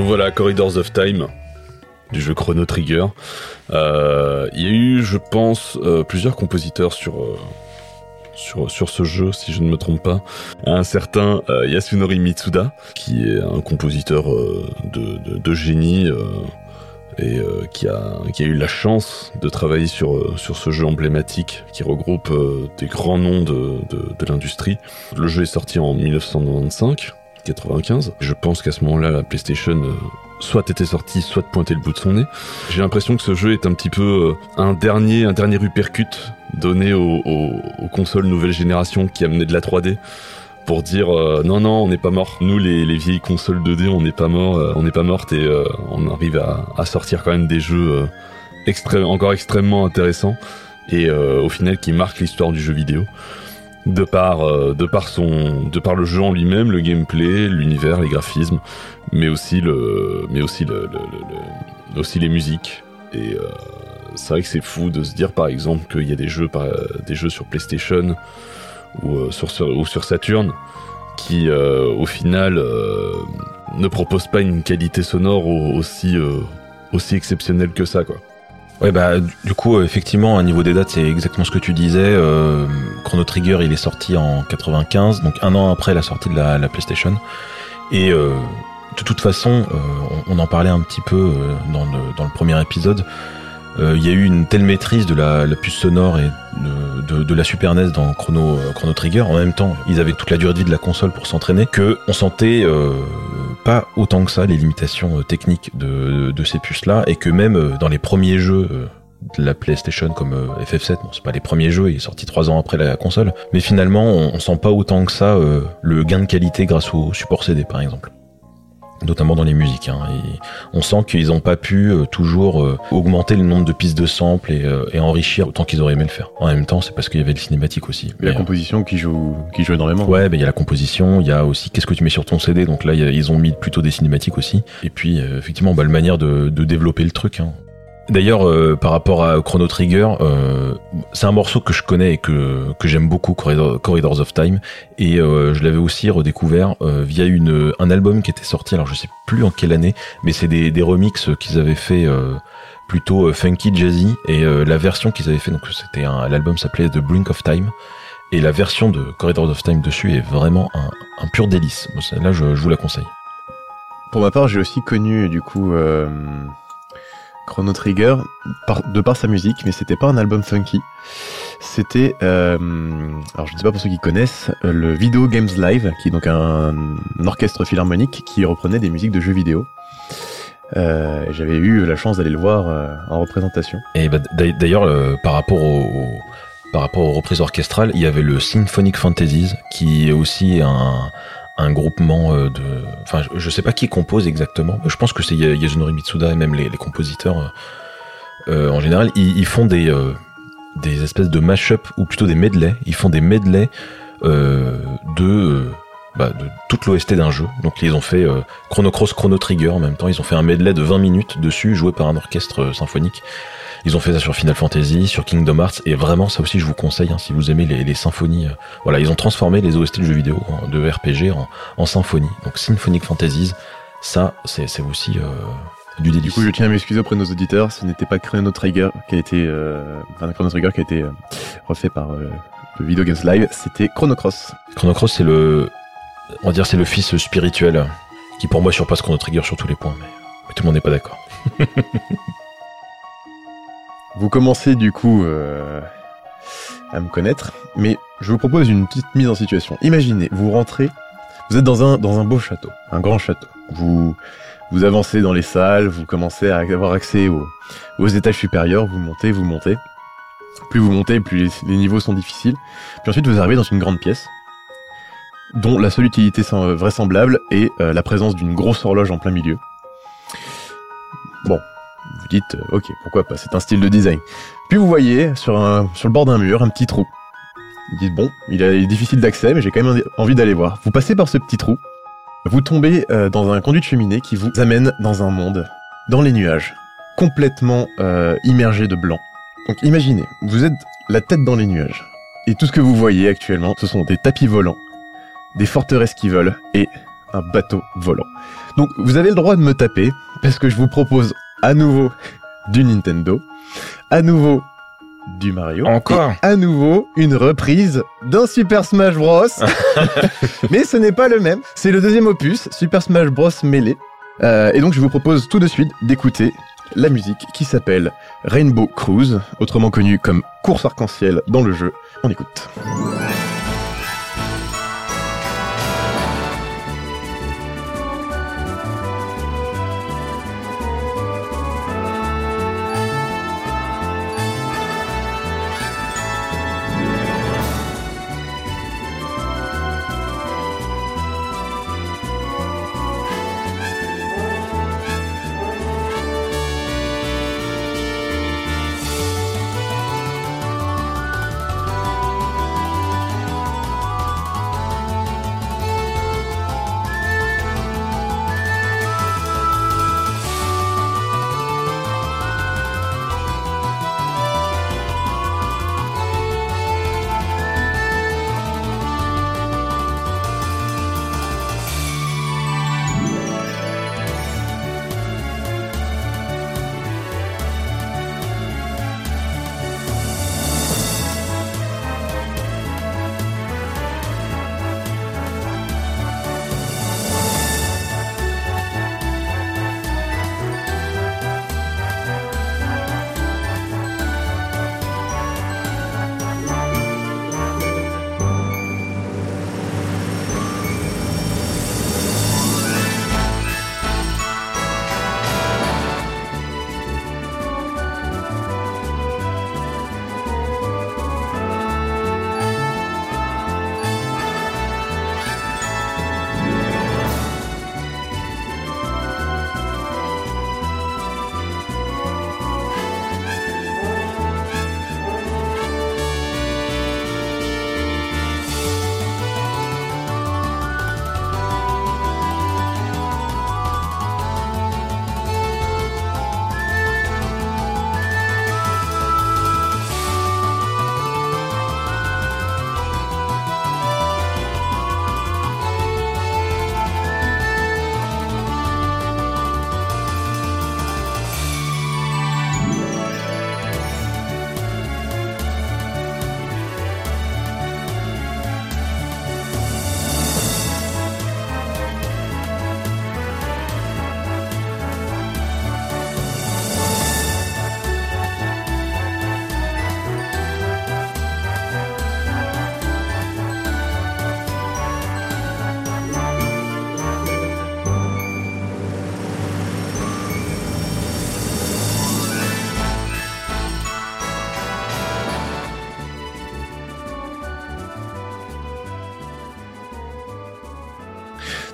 Voilà, Corridors of Time du jeu Chrono Trigger. Euh, Il y a eu, je pense, euh, plusieurs compositeurs sur euh, sur ce jeu, si je ne me trompe pas. Un certain Yasunori Mitsuda, qui est un compositeur de, génie. et qui a eu la chance de travailler sur ce jeu emblématique qui regroupe des grands noms de, de l'industrie. Le jeu est sorti en 1995, 95. Je pense qu'à ce moment-là, la PlayStation euh, soit était sortie, soit pointait le bout de son nez. J'ai l'impression que ce jeu est un petit peu euh, un dernier un dernier uppercut donné aux, consoles nouvelle génération qui amenaient de la 3D pour dire euh, non non on n'est pas mort nous les, les vieilles consoles 2D on n'est pas mort euh, on n'est pas et on arrive à, sortir quand même des jeux encore extrêmement intéressants et au final qui marquent l'histoire du jeu vidéo de par euh, de par son de par le jeu en lui-même le gameplay l'univers les graphismes mais aussi le mais aussi le, aussi les musiques et euh, c'est vrai que c'est fou de se dire par exemple qu'il y a des jeux par- des jeux sur PlayStation ou euh, sur, sur- ou sur Saturn qui euh, au final ne proposent pas une qualité sonore au- aussi aussi exceptionnelle que ça quoi. Ouais bah du- coup euh, effectivement à niveau des dates c'est exactement ce que tu disais. Euh, Chrono Trigger il est sorti en 95 donc un an après la sortie de la, la PlayStation et euh, de toute façon euh, on, en parlait un petit peu euh, dans, le, dans le premier épisode. Il y a eu une telle maîtrise de la, puce sonore et de, de, la Super NES dans Chrono, Chrono Trigger. En même temps, ils avaient toute la durée de vie de la console pour s'entraîner, que on sentait pas autant que ça les limitations euh, techniques de, ces puces-là, et que même euh, dans les premiers jeux euh, de la PlayStation comme euh, FF7, bon c'est pas les premiers jeux, il est sorti trois ans après la console, mais finalement on, sent pas autant que ça le gain de qualité grâce au support CD par exemple notamment dans les musiques. Hein. Et on sent qu'ils n'ont pas pu euh, toujours euh, augmenter le nombre de pistes de samples et, euh, et enrichir autant qu'ils auraient aimé le faire. En même temps, c'est parce qu'il y avait le cinématique aussi. Et la euh, composition qui joue, qui joue énormément. Ouais, ben il y a la composition, il y a aussi qu'est-ce que tu mets sur ton CD. Donc là, a- ils ont mis plutôt des cinématiques aussi. Et puis, euh, effectivement, bah, la manière de, de développer le truc. Hein. D'ailleurs, euh, par rapport à Chrono Trigger, euh, c'est un morceau que je connais et que, que j'aime beaucoup, Corridor- Corridors of Time. Et euh, je l'avais aussi redécouvert via une, un album qui était sorti, alors je sais plus en quelle année, mais c'est des, des remixes qu'ils avaient fait plutôt funky, jazzy. Et la version qu'ils avaient fait, donc c'était un l'album s'appelait The Brink of Time. Et la version de Corridors of Time dessus est vraiment un, pur délice. Bon, Là, je, je vous la conseille. Pour ma part, j'ai aussi connu du coup Chrono Trigger de par sa musique, mais c'était pas un album funky. C'était, euh, alors je ne sais pas pour ceux qui connaissent, euh, le Video Games Live, qui est donc un, orchestre philharmonique qui reprenait des musiques de jeux vidéo. Euh, J'avais eu la chance d'aller le voir euh, en représentation. Et bah, d'a- d'ailleurs, euh, par rapport par rapport aux reprises orchestrales, il y avait le Symphonic Fantasies, qui est aussi un, un groupement euh, de, enfin, je- sais pas qui compose exactement. Je pense que c'est Ya- Yasunori Mitsuda et même les, compositeurs euh, euh, en général, ils, font des des espèces de mash-up ou plutôt des medley. Ils font des medley de bah, de toute l'OST d'un jeu. Donc ils ont fait euh, Chrono Cross, Chrono Trigger en même temps. Ils ont fait un medley de 20 minutes dessus, joué par un orchestre euh, symphonique. Ils ont fait ça sur Final Fantasy, sur Kingdom Hearts, et vraiment ça aussi je vous conseille hein, si vous aimez les, les symphonies. euh, voilà, ils ont transformé les OST de jeux vidéo, de RPG en, en symphonie. Donc Symphonic Fantasies, ça c'est aussi euh, du délice. Du coup, je tiens à m'excuser auprès de nos auditeurs, ce n'était pas Chrono Trigger qui a été, enfin Chrono Trigger qui a été refait par le Video Games Live, c'était Chrono Cross. Chrono Cross c'est le, on va dire c'est le fils spirituel qui pour moi surpasse Chrono Trigger sur tous les points, mais, tout le monde n'est pas d'accord. Vous commencez du coup euh, à me connaître, mais je vous propose une petite mise en situation. Imaginez, vous rentrez, vous êtes dans un, beau château, un grand château. Vous, vous avancez dans les salles, vous commencez à avoir accès aux, étages supérieurs, vous montez, vous montez. Plus vous montez, plus les niveaux sont difficiles. Puis ensuite, vous arrivez dans une grande pièce, dont la seule utilité sem- vraisemblable est euh, la présence d'une grosse horloge en plein milieu. Bon, vous dites, euh, ok, pourquoi pas, c'est un style de design. Puis vous voyez sur, le bord d'un mur un petit trou. Vous dites, bon, il est difficile d'accès, mais j'ai quand même envie d'aller voir. Vous passez par ce petit trou, vous tombez euh, dans un conduit de cheminée qui vous amène dans un monde, dans les nuages, complètement euh, immergé de blanc. Donc imaginez, vous êtes la tête dans les nuages, et tout ce que vous voyez actuellement, ce sont des tapis volants, des forteresses qui volent, et un bateau volant. Donc vous avez le droit de me taper parce que je vous propose à nouveau du Nintendo, à nouveau du Mario, Encore et à nouveau une reprise d'un Super Smash Bros. Mais ce n'est pas le même, c'est le deuxième opus, Super Smash Bros. Melee. Euh, et donc je vous propose tout de suite d'écouter la musique qui s'appelle Rainbow Cruise, autrement connue comme course arc-en-ciel dans le jeu. On écoute.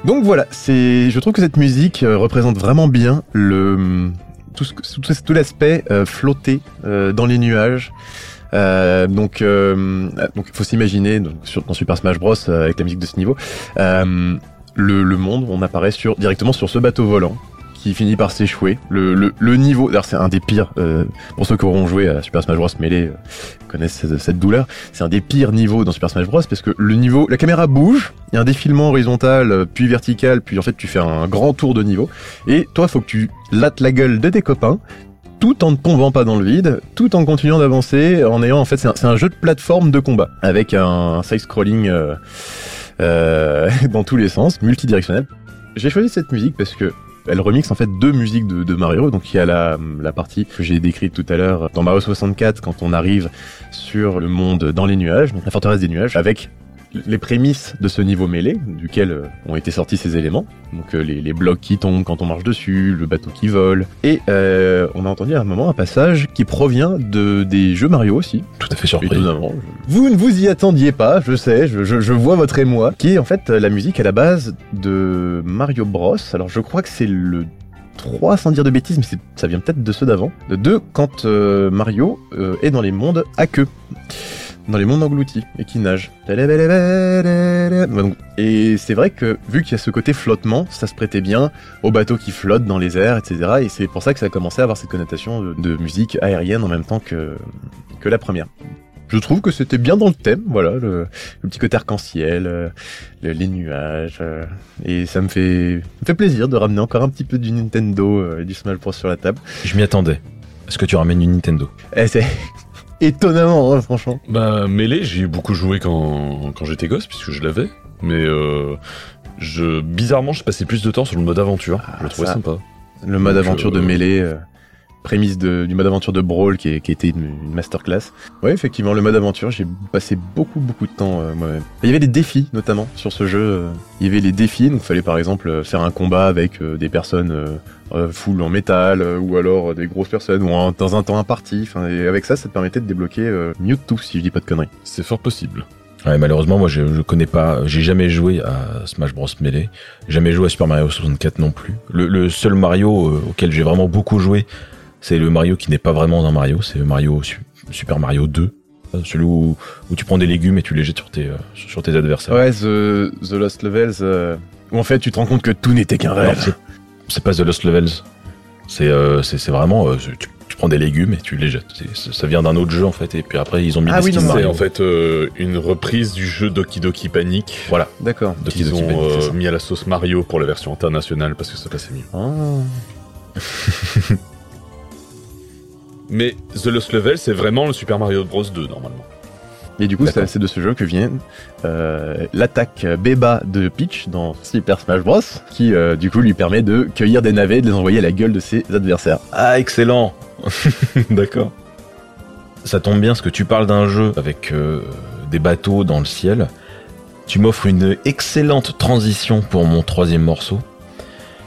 Donc voilà, c'est, je trouve que cette musique euh, représente vraiment bien le tout, l'aspect euh, flotté euh, dans les nuages. Donc, euh, donc, faut s'imaginer donc, sur, dans Super Smash Bros avec la musique de ce niveau, le, le monde, on apparaît directement sur ce bateau volant qui finit par s'échouer. Le, niveau, d'ailleurs c'est un des pires. euh, pour ceux qui auront joué à Super Smash Bros Melee, euh, connaissent cette, douleur. C'est un des pires niveaux dans Super Smash Bros parce que le niveau, la caméra bouge, il y a un défilement horizontal, euh, puis vertical, puis en fait tu fais un grand tour de niveau. Et toi, faut que tu lattes la gueule de tes copains tout en ne tombant pas dans le vide, tout en continuant d'avancer, en ayant en fait c'est un, jeu de plateforme de combat avec un side scrolling dans tous les sens, multidirectionnel. J'ai choisi cette musique parce que elle remixe en fait deux musiques de, Mario. Donc il y a la, partie que j'ai décrite tout à l'heure dans Mario 64 quand on arrive sur le monde dans les nuages, la forteresse des nuages, avec les prémices de ce niveau mêlé, duquel euh, ont été sortis ces éléments. Donc euh, les, les blocs qui tombent quand on marche dessus, le bateau qui vole. Et euh, on a entendu à un moment un passage qui provient de des jeux Mario aussi. Tout à fait surpris. Étonnamment. Vous ne vous y attendiez pas, je sais, je, je, je vois votre émoi, qui est en fait la musique à la base de Mario Bros. Alors je crois que c'est le 3 sans dire de bêtises, mais ça vient peut-être de ceux d'avant. De 2 quand euh, Mario euh, est dans les mondes à queue. Dans les mondes engloutis et qui nage. Donc, Et c'est vrai que vu qu'il y a ce côté flottement, ça se prêtait bien au bateau qui flotte dans les airs, etc. Et c'est pour ça que ça a commencé à avoir cette connotation de, musique aérienne en même temps que, que la première. je trouve que c'était bien dans le thème, voilà, le, petit côté arc-en-ciel, le- les nuages, et ça me fait, me fait plaisir de ramener encore un petit peu du Nintendo et du Smash Bros sur la table. Je m'y attendais. Est-ce que tu ramènes une Nintendo Et c'est étonnamment, hein, franchement. Bah, Melee, j'y ai beaucoup joué quand, quand j'étais gosse, puisque je l'avais. Mais euh, je, bizarrement, je passais plus de temps sur le mode aventure. je le trouvais ça. sympa. Le mode Donc, aventure de euh, mêlée, euh, prémisse de, du mode aventure de Brawl qui, est- qui était une, une masterclass. Ouais, effectivement, le mode aventure, j'ai passé beaucoup, beaucoup de temps euh, moi-même. Il y avait des défis, notamment, sur ce jeu. euh, Il y avait les défis, donc il fallait par exemple euh, faire un combat avec euh, des personnes euh, full en métal, ou alors des grosses personnes, ou en- dans un temps imparti. Enfin, et avec ça, ça te permettait de débloquer euh, Mewtwo, si je dis pas de conneries. C'est fort possible. Ouais, malheureusement, moi, je, je connais pas, j'ai jamais joué à Smash Bros Melee, jamais joué à Super Mario 64 non plus. Le, le seul Mario euh, auquel j'ai vraiment beaucoup joué, c'est le Mario qui n'est pas vraiment un Mario, c'est le Mario Su- Super Mario 2, euh, celui où, où tu prends des légumes et tu les jettes sur tes, euh, sur tes adversaires. Ouais, The, The Lost Levels, euh, où en fait tu te rends compte que tout n'était qu'un rêve. c'est- c'est pas The Lost Levels, c'est euh, c'est c'est vraiment, euh, tu, tu prends des légumes et tu les jettes. C'est- Ça vient d'un autre jeu en fait, et puis après ils ont mis Ah des oui, skins non, C'est en fait euh, une reprise du jeu Doki Doki Panic Voilà, D'accord. Doki qu'ils Doki ont Panic, euh, mis à la sauce Mario pour la version internationale parce que ça passait mieux. Ah. Mais The Lost Level, c'est vraiment le Super Mario Bros 2 normalement. Et du coup, c'est de ce jeu que vient euh, l'attaque Beba de Peach dans Super Smash Bros, qui euh, du coup lui permet de cueillir des navets et de les envoyer à la gueule de ses adversaires. Ah, excellent D'accord. Ça tombe bien parce que tu parles d'un jeu avec euh, des bateaux dans le ciel. Tu m'offres une excellente transition pour mon troisième morceau.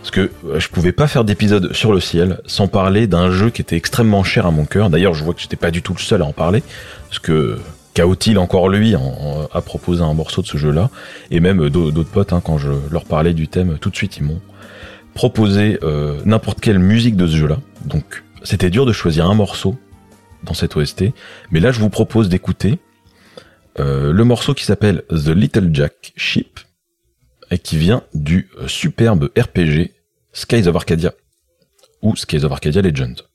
Parce que euh, je pouvais pas faire d'épisode sur le ciel sans parler d'un jeu qui était extrêmement cher à mon cœur. D'ailleurs, je vois que j'étais pas du tout le seul à en parler. Parce que Kaotil, encore lui, a proposé un morceau de ce jeu-là. Et même euh, d'au- d'autres potes, hein, quand je leur parlais du thème, tout de suite, ils m'ont proposé euh, n'importe quelle musique de ce jeu-là. Donc, c'était dur de choisir un morceau dans cette OST. Mais là, je vous propose d'écouter le morceau qui s'appelle The Little Jack Ship et qui vient du euh, superbe RPG Skies of Arcadia ou Skies of Arcadia Legend.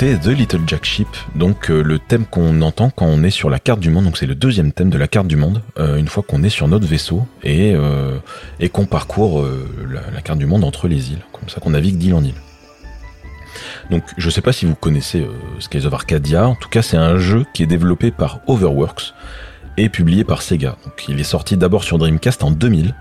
The Little Jack Ship, donc euh, le thème qu'on entend quand on est sur la carte du monde. Donc c'est le deuxième thème de la carte du monde, euh, une fois qu'on est sur notre vaisseau et, euh, qu'on parcourt la, carte du monde entre les îles, comme ça qu'on navigue d'île en île. Donc je sais pas si vous connaissez Skies of Arcadia, en tout cas c'est un jeu qui est développé par Overworks et publié par Sega. Donc il est sorti d'abord sur Dreamcast en 2000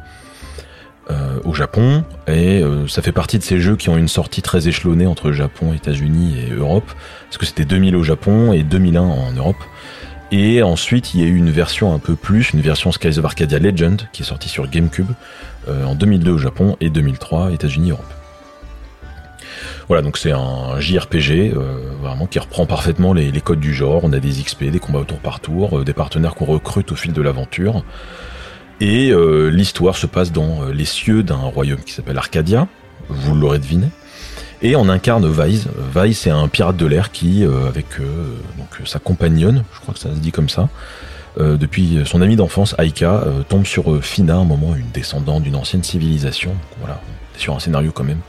euh, au Japon et euh, ça fait partie de ces jeux qui ont une sortie très échelonnée entre Japon, États-Unis et Europe parce que c'était 2000 au Japon et 2001 en Europe. Et ensuite, il y a eu une version un peu plus, une version Skies of Arcadia Legend qui est sortie sur GameCube euh, en 2002 au Japon et 2003 États-Unis Europe. Voilà, donc c'est un JRPG qui reprend parfaitement les, codes du genre. On a des XP, des combats au tour par tour, des partenaires qu'on recrute au fil de l'aventure. Et euh, l'histoire se passe dans euh, les cieux d'un royaume qui s'appelle Arcadia, vous l'aurez deviné. Et on incarne Vise. Vise, c'est un pirate de l'air qui, euh, avec euh, donc sa compagnonne, je crois que ça se dit comme ça, depuis son ami d'enfance, Aika, tombe sur Fina, un moment une descendante d'une ancienne civilisation. Donc voilà, sur un scénario quand même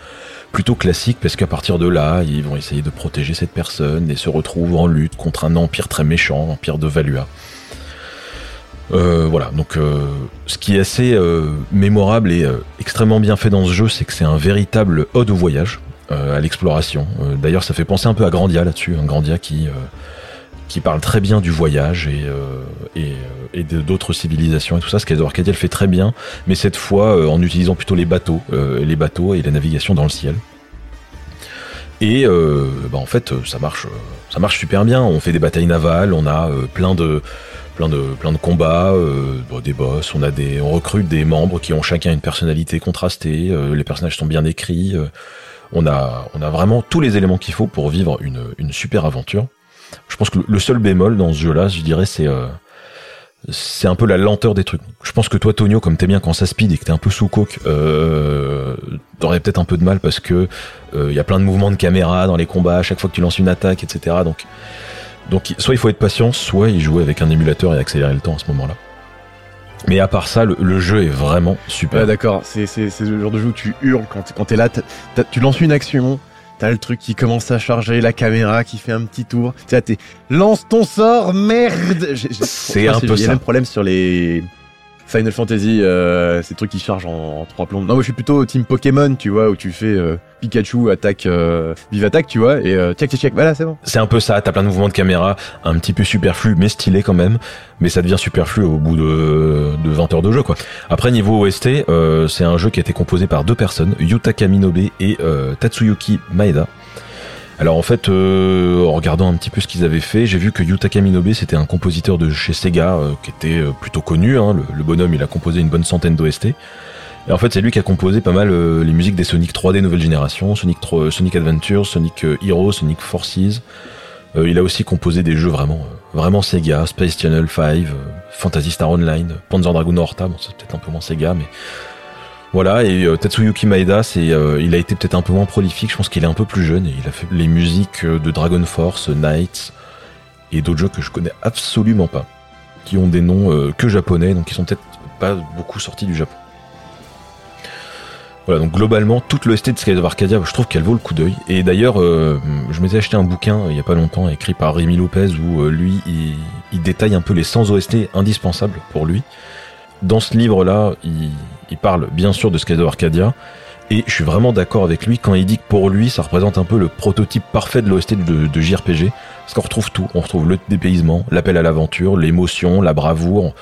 plutôt classique parce qu'à partir de là, ils vont essayer de protéger cette personne et se retrouvent en lutte contre un empire très méchant, l'empire de Valua. Euh, voilà, donc euh, ce qui est assez euh, mémorable et extrêmement bien fait dans ce jeu, c'est que c'est un véritable ode au voyage, à l'exploration. D'ailleurs, ça fait penser un peu à Grandia là-dessus, un Grandia qui parle très bien du voyage et et, d'autres civilisations et tout ça. Ce le fait très bien, mais cette fois en utilisant plutôt les bateaux, les bateaux et la navigation dans le ciel. Et bah, en fait, ça marche, ça marche super bien. On fait des batailles navales, on a plein de plein de plein de combats, euh, des boss, on a des on recrute des membres qui ont chacun une personnalité contrastée, euh, les personnages sont bien écrits, euh, on a on a vraiment tous les éléments qu'il faut pour vivre une une super aventure. Je pense que le seul bémol dans ce jeu-là, je dirais c'est c'est un peu la lenteur des trucs. Je pense que toi, Tonio, comme t'es bien quand ça speed et que t'es un peu sous coke, t'aurais peut-être un peu de mal parce que il y a plein de mouvements de caméra dans les combats à chaque fois que tu lances une attaque, etc. Donc, donc soit il faut être patient, soit il jouer avec un émulateur et accélérer le temps à ce moment-là. Mais à part ça, le, le jeu est vraiment super. Ouais, d'accord. C'est, c'est, c'est le genre de jeu où tu hurles quand, t'es- quand t'es là. t'as- t'as- tu lances une action. T'as le truc qui commence à charger, la caméra qui fait un petit tour. Tu t'es lance ton sort, merde. J'ai- j'ai- C'est un peu Il y a ça. le même problème sur les Final Fantasy, euh, ces trucs qui chargent en, en trois plombs. Non, moi je suis plutôt team Pokémon, tu vois, où tu fais euh, Pikachu attaque, euh, vive attaque, tu vois, et euh, tchac tchac. Voilà, c'est bon. C'est un peu ça, t'as plein de mouvements de caméra, un petit peu superflu, mais stylé quand même. Mais ça devient superflu au bout de, de 20 heures de jeu, quoi. Après, niveau OST, euh, c'est un jeu qui a été composé par deux personnes, Yutaka Minobe et euh, Tatsuyuki Maeda. Alors en fait, euh, en regardant un petit peu ce qu'ils avaient fait, j'ai vu que Yutaka Minobe, c'était un compositeur de chez Sega, euh, qui était euh, plutôt connu. hein. Le, le bonhomme, il a composé une bonne centaine d'OST. Et en fait, c'est lui qui a composé pas mal euh, les musiques des Sonic 3D nouvelle génération, Sonic, 3 Sonic Adventure, Sonic euh, Hero, Sonic Forces. Euh, il a aussi composé des jeux vraiment, euh, vraiment Sega, Space Channel 5, euh, Phantasy Star Online, Panzer Dragoon Horta, bon c'est peut-être un peu moins Sega, mais voilà. Et euh, Tatsuyuki Maeda, c'est, euh, il a été peut-être un peu moins prolifique. Je pense qu'il est un peu plus jeune et il a fait les musiques euh, de Dragon Force, Knights et d'autres jeux que je connais absolument pas, qui ont des noms euh, que japonais, donc qui sont peut-être pas beaucoup sortis du Japon. Voilà, donc globalement, toute l'OST de Skies of Arcadia, je trouve qu'elle vaut le coup d'œil. Et d'ailleurs, euh, je m'étais acheté un bouquin il y a pas longtemps, écrit par Rémi Lopez, où lui, il, il détaille un peu les 100 OST indispensables pour lui. Dans ce livre-là, il, parle bien sûr de of Arcadia, et je suis vraiment d'accord avec lui quand il dit que pour lui, ça représente un peu le prototype parfait de l'OST de, de JRPG, parce qu'on retrouve tout. On retrouve le dépaysement, l'appel à l'aventure, l'émotion, la bravoure,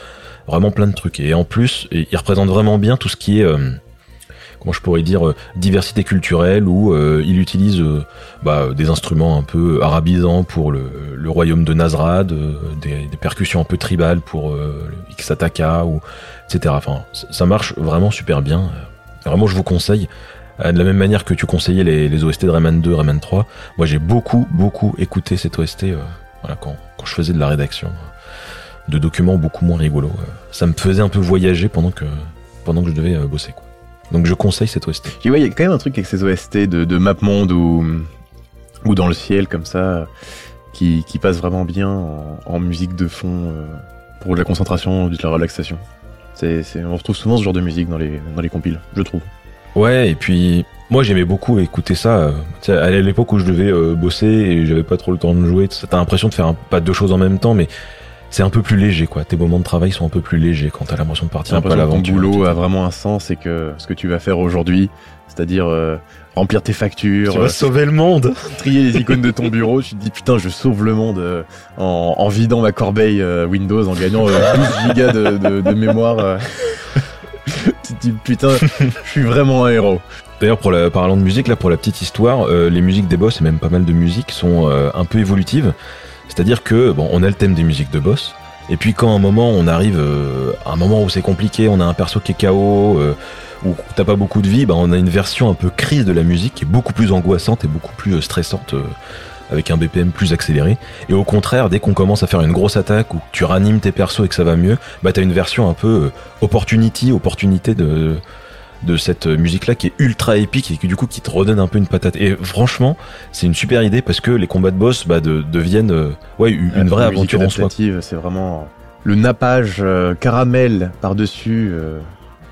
vraiment plein de trucs. Et en plus, il représente vraiment bien tout ce qui est... euh, comment je pourrais dire, euh, diversité culturelle où euh, il utilise euh, bah, des instruments un peu arabisants pour le, royaume de Nazrad, des, percussions un peu tribales pour le Ixataka, ou, etc. Enfin, ça marche vraiment super bien. Vraiment, je vous conseille. De la même manière que tu conseillais les, OST de Rayman 2, Rayman 3, moi j'ai beaucoup, beaucoup écouté cette OST quand, je faisais de la rédaction de documents beaucoup moins rigolos. Ça me faisait un peu voyager pendant que, je devais bosser. Donc je conseille cette OST. Il y a quand même un truc avec ces OST de, de MapMonde ou, ou dans le ciel comme ça, qui, qui passe vraiment bien en, en musique de fond euh, pour de la concentration, de la relaxation. C'est, c'est, on retrouve souvent ce genre de musique dans les, dans les compiles, je trouve. Ouais, et puis moi j'aimais beaucoup écouter ça. euh, tu sais, à l'époque où je devais euh, bosser et j'avais pas trop le temps de jouer, t'as l'impression de faire un- pas deux choses en même temps, mais c'est un peu plus léger quoi. Tes moments de travail sont un peu plus légers quand t'as l'impression de partir un peu à que ton l'aventure. boulot a vraiment un sens et que ce que tu vas faire aujourd'hui, c'est-à-dire euh, remplir tes factures, Tu euh, vas sauver le monde trier les icônes de ton bureau, tu te dis putain je sauve le monde euh, en, en vidant ma corbeille euh, Windows, en gagnant euh, 12 gigas de, de- de mémoire. euh. tu te dis putain je suis vraiment un héros. D'ailleurs, pour la, parlant de musique, là, pour la petite histoire, euh, les musiques des boss et même pas mal de musiques sont euh, un peu évolutives. C'est-à-dire que, bon, on a le thème des musiques de boss. Et puis quand à un moment on arrive euh, à un moment où c'est compliqué, on a un perso qui est KO, euh, où t'as pas beaucoup de vie, bah on a une version un peu crise de la musique qui est beaucoup plus angoissante et beaucoup plus euh, stressante, avec un BPM plus accéléré. Et au contraire, dès qu'on commence à faire une grosse attaque ou que tu ranimes tes persos et que ça va mieux, bah t'as une version un peu opportunity, opportunité de de cette musique là qui est ultra épique et qui du coup qui te redonne un peu une patate. Et franchement, c'est une super idée parce que les combats de boss bah, de- deviennent euh, ouais une, une vraie aventure en soi. C'est vraiment le nappage euh, caramel par-dessus euh,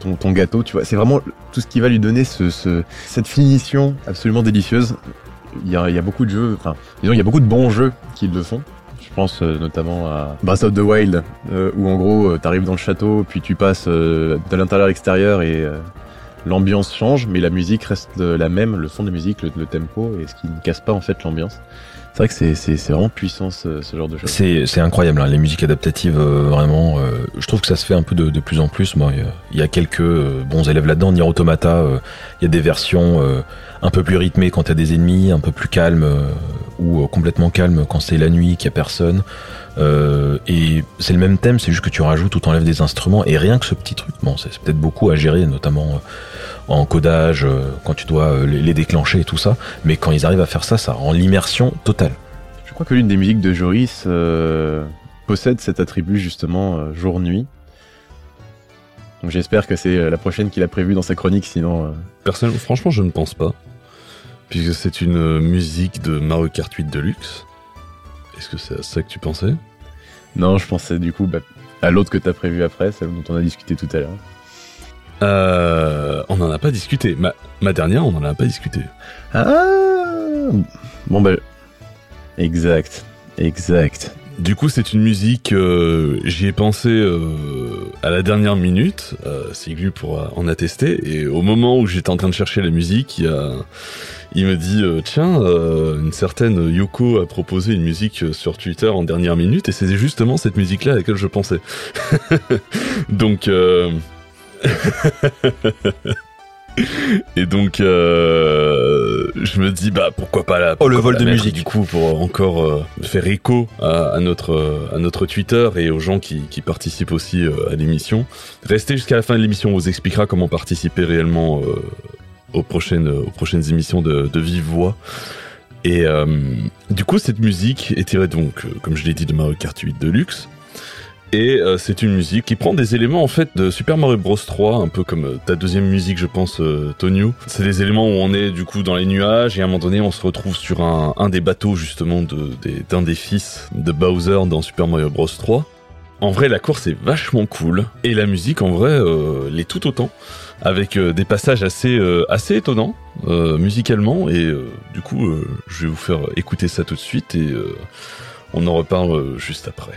ton, ton gâteau, tu vois. C'est vraiment tout ce qui va lui donner ce, ce- cette finition absolument délicieuse. Il y a, il y a beaucoup de jeux, enfin, disons, il y a beaucoup de bons jeux qui le font. Je pense euh, notamment à Breath of the Wild, euh, où en gros, euh, t'arrives dans le château, puis tu passes euh, de l'intérieur à l'extérieur et euh, l'ambiance change, mais la musique reste la même, le son de musique, le, tempo, et ce qui ne casse pas en fait l'ambiance. C'est vrai que c'est- c'est vraiment puissant ce, genre de choses. C'est incroyable, hein, les musiques adaptatives, euh, vraiment. euh, je trouve que ça se fait un peu de, plus en plus. Moi, il y a- quelques euh, bons élèves là-dedans. Nier Automata, il y a des versions un peu plus rythmées quand t'as des ennemis, un peu plus calmes ou complètement calmes quand c'est la nuit, qu'il y a personne. Euh, et c'est le même thème, c'est juste que tu rajoutes ou t'enlèves des instruments. Et rien que ce petit truc, bon, c'est peut-être beaucoup à gérer, notamment euh, en codage, euh, quand tu dois les, déclencher et tout ça. Mais quand ils arrivent à faire ça, ça rend l'immersion totale. Je crois que l'une des musiques de Joris euh, possède cet attribut justement euh, jour-nuit. Donc j'espère que c'est la prochaine qu'il a prévue dans sa chronique, sinon... euh, Personnellement, franchement, je ne pense pas. Puisque c'est une musique de Mario Kart 8 Deluxe. Est-ce que c'est à ça que tu pensais? Non, je pensais du coup bah, à l'autre que t'as prévu après, celle dont on a discuté tout à l'heure. euh, On n'en a pas discuté. Ma, ma dernière, on n'en a pas discuté. Ah Bon bah... Exact. Exact. Du coup, c'est une musique, euh, j'y ai pensé euh, à la dernière minute, euh, Siglu pourra en attester, et au moment où j'étais en train de chercher la musique, il, a, il me dit, euh, tiens, euh, une certaine Yoko a proposé une musique euh, sur Twitter en dernière minute, et c'est justement cette musique-là à laquelle je pensais. donc... Euh... Et donc, euh, je me dis, bah pourquoi pas la. Oh, le vol de mettre, musique. Du coup, pour encore euh, faire écho à, à notre euh, à notre Twitter et aux gens qui, qui participent aussi euh, à l'émission. Restez jusqu'à la fin de l'émission, on vous expliquera comment participer réellement euh, aux prochaines aux prochaines émissions de, de Vive Voix. Et euh, du coup, cette musique est tirée donc, euh, comme je l'ai dit, de Mario Kart 8 Deluxe. Et euh, c'est une musique qui prend des éléments en fait de Super Mario Bros 3, un peu comme euh, ta deuxième musique, je pense, euh. C'est des éléments où on est du coup dans les nuages et à un moment donné on se retrouve sur un, des bateaux justement de- des- d'un des, fils de Bowser dans Super Mario Bros 3. En vrai, la course est vachement cool et la musique en vrai euh, l'est tout autant, avec des passages assez assez étonnants musicalement et du coup je vais vous faire écouter ça tout de suite et on en reparle juste après.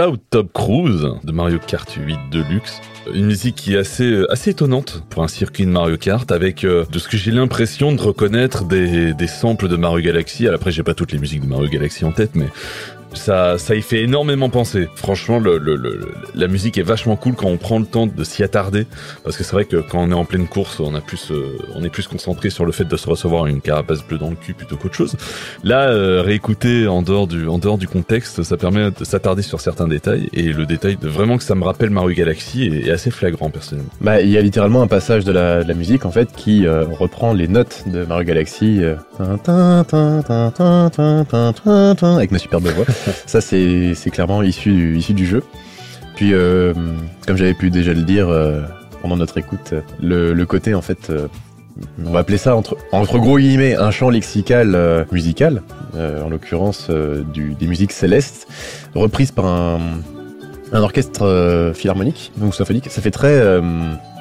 Cloud Top Cruise de Mario Kart 8 Deluxe. Une musique qui est assez, euh, assez étonnante pour un circuit de Mario Kart avec, euh, de ce que j'ai l'impression de reconnaître des, des samples de Mario Galaxy. Alors après, j'ai pas toutes les musiques de Mario Galaxy en tête, mais ça, ça y fait énormément penser. Franchement, le, le, le, la musique est vachement cool quand on prend le temps de s'y attarder, parce que c'est vrai que quand on est en pleine course, on a plus, euh, on est plus concentré sur le fait de se recevoir une carapace bleue dans le cul plutôt qu'autre chose. Là, euh, réécouter en dehors du, en dehors du contexte, ça permet de s'attarder sur certains détails, et le détail de vraiment que ça me rappelle Mario Galaxy est, assez flagrant personnellement. Bah, il y a littéralement un passage de la, de la musique en fait qui euh, reprend les notes de Mario Galaxy, avec ma superbe voix. Ça, c'est clairement issu du, jeu. Puis, euh, comme j'avais pu déjà le dire euh, pendant notre écoute, le, côté en fait, euh, on va appeler ça entre, gros guillemets un champ lexical musical, en l'occurrence des musiques célestes, reprises par un, orchestre philharmonique, donc symphonique. Ça fait très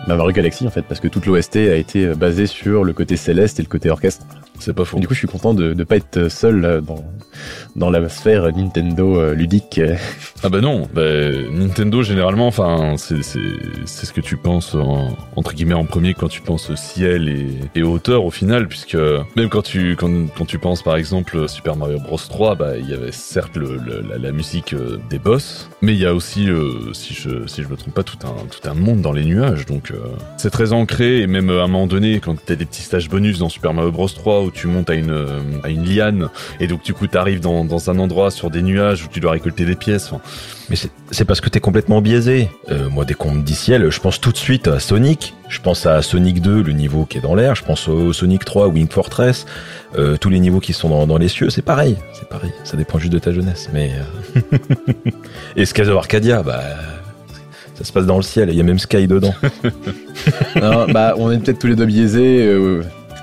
Mario Galaxy en fait, parce que toute l'OST a été basée sur le côté céleste et le côté orchestre. C'est pas faux. Et du coup, je suis content de ne pas être seul euh, dans, dans la sphère Nintendo euh, ludique. Ah bah non, bah, Nintendo généralement, enfin c'est c'est c'est ce que tu penses en- entre guillemets en premier quand tu penses ciel et, et hauteur au final, puisque même quand tu quand, quand tu penses par exemple Super Mario Bros 3, bah il y avait certes le, le- la, la musique euh, des boss, mais il y a aussi euh, si je si je me trompe pas tout un tout un monde dans les nuages, donc euh, c'est très ancré et même à un moment donné quand t'as des petits stages bonus dans Super Mario Bros 3 où tu montes à une euh, à une liane et donc du coup t'arrives dans dans un endroit sur des nuages où tu dois récolter des pièces. enfin, Mais c'est- c'est parce que t'es complètement biaisé. Euh, moi, dès qu'on me dit ciel, je pense tout de suite à Sonic. Je pense à Sonic 2, le niveau qui est dans l'air. Je pense au Sonic 3, Wing Fortress. Euh, tous les niveaux qui sont dans, dans les cieux, c'est pareil. C'est pareil. Ça dépend juste de ta jeunesse. Mais euh, et Skies of Arcadia, bah ça se passe dans le ciel. Il y a même Sky dedans. Non, bah, on est peut-être tous les deux biaisés.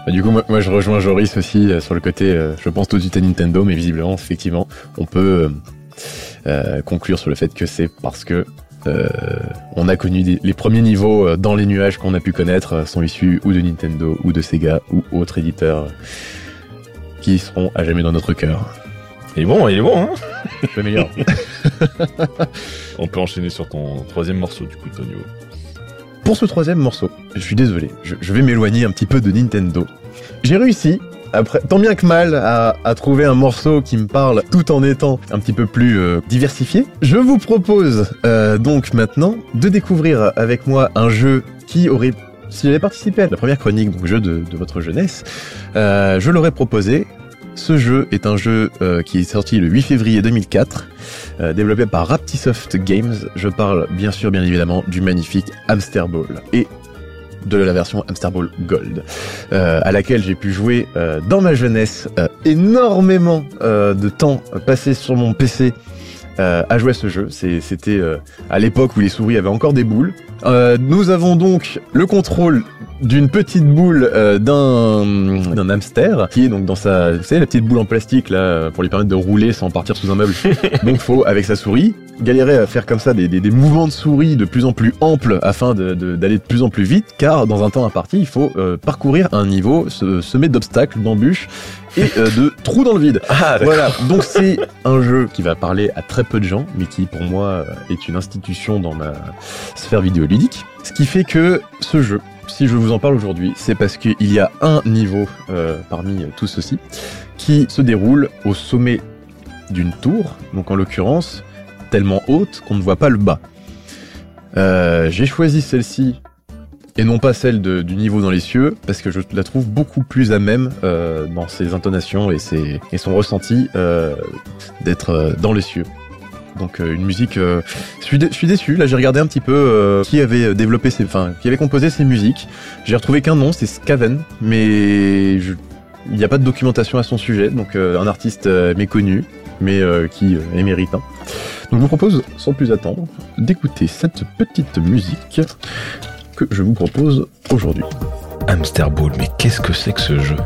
Bah, du coup, moi, moi, je rejoins Joris aussi euh, sur le côté. euh, je pense tout de suite à Nintendo, mais visiblement, effectivement, on peut euh, euh, conclure sur le fait que c'est parce que euh, on a connu des- les premiers niveaux euh, dans les nuages qu'on a pu connaître euh, sont issus ou de Nintendo ou de Sega ou autres éditeurs euh, qui seront à jamais dans notre cœur. Il est bon, il est bon. Hein Le meilleur. On peut enchaîner sur ton troisième morceau du coup, Tonio. Pour ce troisième morceau, je suis désolé, je, vais m'éloigner un petit peu de Nintendo. J'ai réussi, après tant bien que mal, à, trouver un morceau qui me parle tout en étant un petit peu plus euh, diversifié. Je vous propose euh, donc maintenant de découvrir avec moi un jeu qui aurait, si j'avais participé à la première chronique, donc jeu de, de votre jeunesse, euh, je l'aurais proposé. Ce jeu est un jeu euh, qui est sorti le 8 février 2004, euh, développé par Raptisoft Games. Je parle bien sûr, bien évidemment, du magnifique Hamster Ball et de la version Hamster Ball Gold, euh, à laquelle j'ai pu jouer dans ma jeunesse énormément de temps passé sur mon PC euh, à jouer à ce jeu. C'était euh, à l'époque où les souris avaient encore des boules. Euh, nous avons donc le contrôle d'une petite boule euh, d'un d'un hamster qui est donc dans sa vous savez la petite boule en plastique là pour lui permettre de rouler sans partir sous un meuble donc faut avec sa souris galérer à faire comme ça des, des, des mouvements de souris de plus en plus amples afin de- de- d'aller de, plus en plus vite car dans un temps imparti il faut euh, parcourir un niveau se, semer d'obstacles d'embûches et euh, de trous dans le vide Ah, voilà, donc c'est un jeu qui va parler à très peu de gens, mais qui pour moi euh, est une institution dans ma sphère vidéoludique. Ce qui fait que ce jeu, si je vous en parle aujourd'hui, c'est parce qu'il y a un niveau euh, parmi tout ceci qui se déroule au sommet d'une tour, donc en l'occurrence tellement haute qu'on ne voit pas le bas. Euh, J'ai choisi celle-ci et non pas celle du niveau dans les cieux, parce que je la trouve beaucoup plus à même euh, dans ses intonations et, ses, et son ressenti euh, d'être euh, dans les cieux. Donc une musique. je, suis déçu. Là, j'ai regardé un petit peu qui avait développé ces, enfin, qui avait composé ces musiques. J'ai retrouvé qu'un nom, c'est Skaven, mais il n'y a pas de documentation à son sujet. Donc un artiste méconnu, mais euh, qui est méritant. Donc je vous propose, sans plus attendre, d'écouter cette petite musique que je vous propose aujourd'hui. Hamster Ball, mais qu'est-ce que c'est que ce jeu?